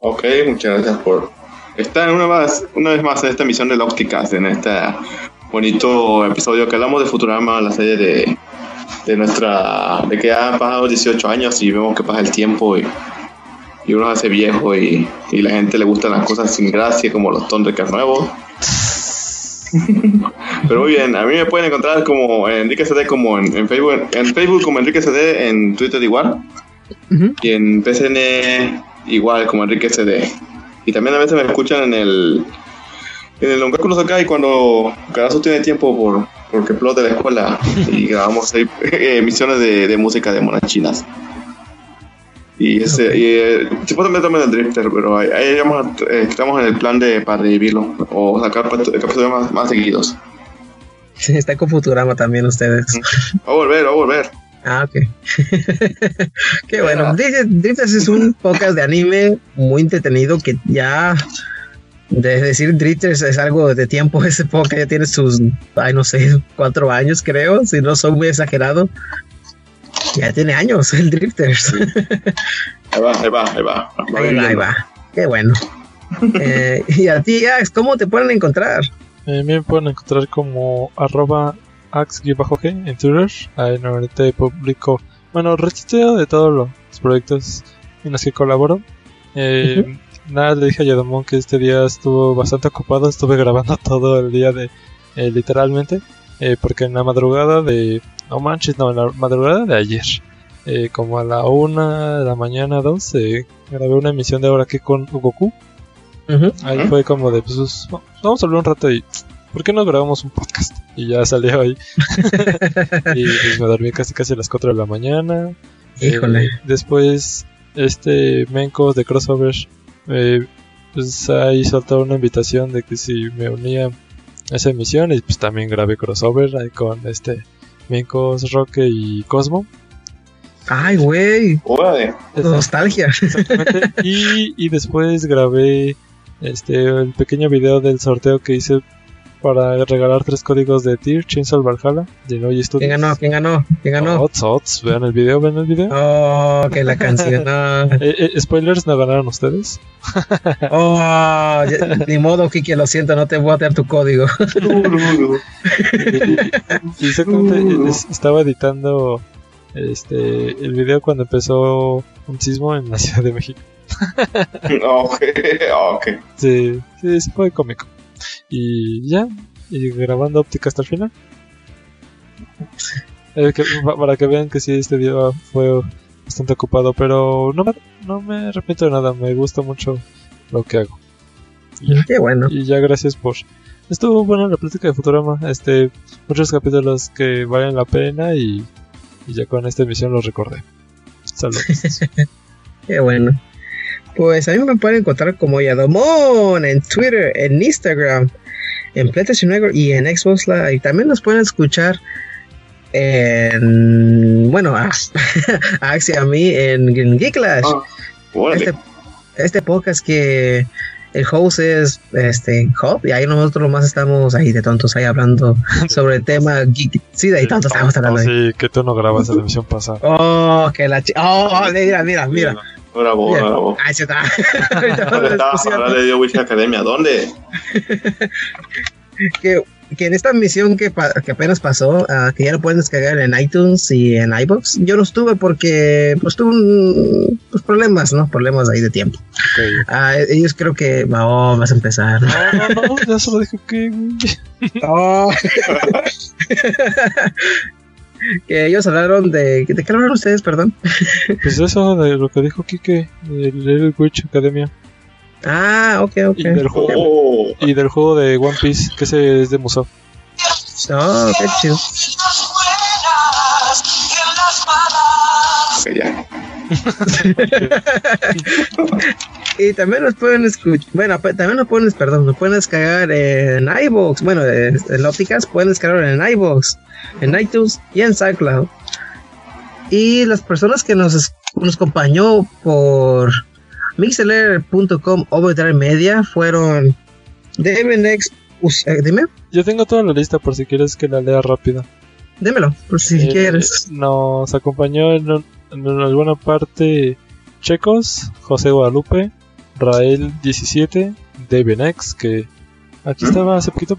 Ok, muchas gracias por estar una vez, una vez más en esta emisión de la ópticas, en este bonito episodio que hablamos de Futurama, la serie de, de nuestra, de que han pasado 18 años y vemos que pasa el tiempo y y uno hace viejo y, y la gente le gustan las cosas sin gracia como los Thundercats nuevos. Pero muy bien, a mí me pueden encontrar como Enrique CD como en, Facebook, en Facebook como Enrique CD, en Twitter igual y en PCN igual como Enrique CD. Y también a veces me escuchan en el en el Longáculos acá y cuando Carazo tiene tiempo por porque de la escuela y grabamos ahí, emisiones de, de música de monas chinas. Y, ese, y eh, también el Drifter, pero ahí, eh, estamos en el plan de para revivirlo o sacar capítulos más, más seguidos. Sí, está con Futurama también ustedes. Va a volver, va a volver. Ah, ok. Qué bueno. Drifter es un podcast de anime muy entretenido que ya de decir Drifters es algo de tiempo, ese podcast ya tiene sus, ay no sé, cuatro años creo, si no son muy Ya tiene años el Drifters. Ahí va, ahí va, ahí va. ahí, va, Qué bueno. Eh, y a ti, Ax, ¿cómo te pueden encontrar? Eh, me pueden encontrar como arroba ax-g en Twitter. Ahí normalmente publico, bueno, retuiteo de todos los proyectos en los que colaboro. Eh, nada, le dije a Yadomon que este día estuvo bastante ocupado. Estuve grabando todo el día de, literalmente. porque en la madrugada de no manches, no, la madrugada de ayer. Eh, como a la una de la mañana, dos, eh, grabé una emisión de ahora que con Goku. Ahí fue como de, pues, vamos a hablar un rato y, ¿por qué no grabamos un podcast? Y ya salió ahí. y pues me dormí casi casi a las 4 de la mañana. Híjole. Eh, después, este Menko de Crossover, eh, pues ahí soltó una invitación de que si me unía a esa emisión y pues también grabé Crossover ahí con este Mencos, Roque y Cosmo. Ay, güey. Nostalgia. Exactamente. Y, y después grabé este el pequeño video del sorteo que hice para regalar tres códigos de Tier, Chainsaw Valhalla, de Noy Studios. ¿Quién ganó? ¿Quién ganó? ¿Quién ganó? Ots, ots, vean el video, vean el video. Oh, que la canción. Eh, eh, spoilers, ¿no ganaron ustedes? oh, ni modo, Kiki, lo siento, no te voy a dar tu código. y, exactamente, estaba editando este el video cuando empezó un sismo en la Ciudad de México. ok, ok. Sí, sí, fue cómico. Y ya, y grabando óptica hasta el final. Eh, para que vean que sí, este día fue bastante ocupado, pero no me, no me arrepiento de nada, me gusta mucho lo que hago. Y, Qué bueno. Y ya gracias por... Estuvo buena la plática de Futurama, este, muchos capítulos que valen la pena y, y ya con esta emisión los recordé. Saludos. Qué bueno. Pues a mí me pueden encontrar como Yadomon en Twitter, en Instagram, en PlayStation Network y en Xbox Live. Y también nos pueden escuchar en. Bueno, a, a mí en, Geeklash. Ah, este, este, podcast que el host es este Hop y ahí nosotros más estamos ahí de tontos ahí hablando sobre el tema geek. Sí, de ahí tontos estamos hablando. Oh, sí, que tú no grabas la emisión pasada. Oh, que la chica. Oh, mira, mira, mira. Bravo, bravo. Ahí se está. ¿Dónde estaba hablando de Witch Academia? ¿Dónde? que que en esta misión que, que apenas pasó, uh, que ya lo pueden descargar en iTunes y en iBox, yo no estuve porque pues tuve un, pues, problemas, ¿no? Problemas ahí de tiempo. Okay. Uh, ellos creo que, oh, vas a empezar. No, no, no, ya solo dijo que... oh. Que ellos hablaron de... ¿De qué hablaron ustedes, perdón? pues eso, de lo que dijo Kike, de Little Witch Academia. Ah, ok, ok. Y del juego, oh. y del juego de One Piece, que se es de Musou. Oh, qué chido. ya. y también nos pueden escuchar, bueno, también nos pueden, perdón, nos pueden descargar en iVoox, bueno, en ópticas pueden descargar en iVoox, en iTunes y en SoundCloud. Y las personas que nos, nos acompañó por Mixler.com Overdrive Media fueron DMNX. Eh, dime. Yo tengo toda la lista por si quieres que la lea rápido. Démelo, por si eh, quieres. Nos acompañó en, alguna parte Checos, José Guadalupe, Rael 17, DMNX, que aquí estaba hace poquito,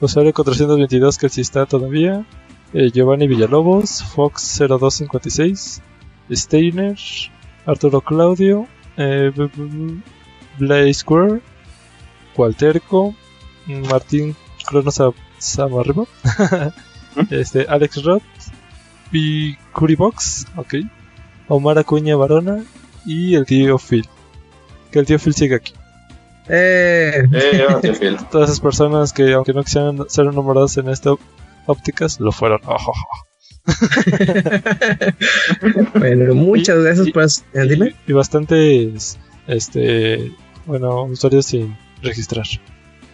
usuario 422 que está todavía, eh, Giovanni Villalobos, Fox 0256, Steiner, Arturo Claudio, eh, Square, Walterco, Martín Cronos Samarriba, este, Alex Roth, y Curibox, ok, Omar Acuña Barona y el tío Phil. Que el tío Phil sigue aquí. Eh. Eh, tío Phil. Todas esas personas que, aunque no quisieran ser nombradas en esta ópticas, lo fueron. bueno, muchas gracias por dime. Y, bastantes este bueno, usuarios sin registrar.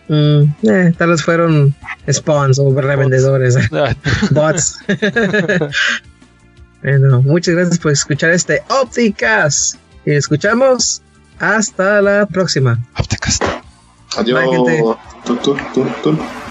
Mm, eh, tal vez fueron spawns o revendedores. Bots. bueno, muchas gracias por escuchar este Opticas. Y escuchamos hasta la próxima. Adiós. Bye, gente.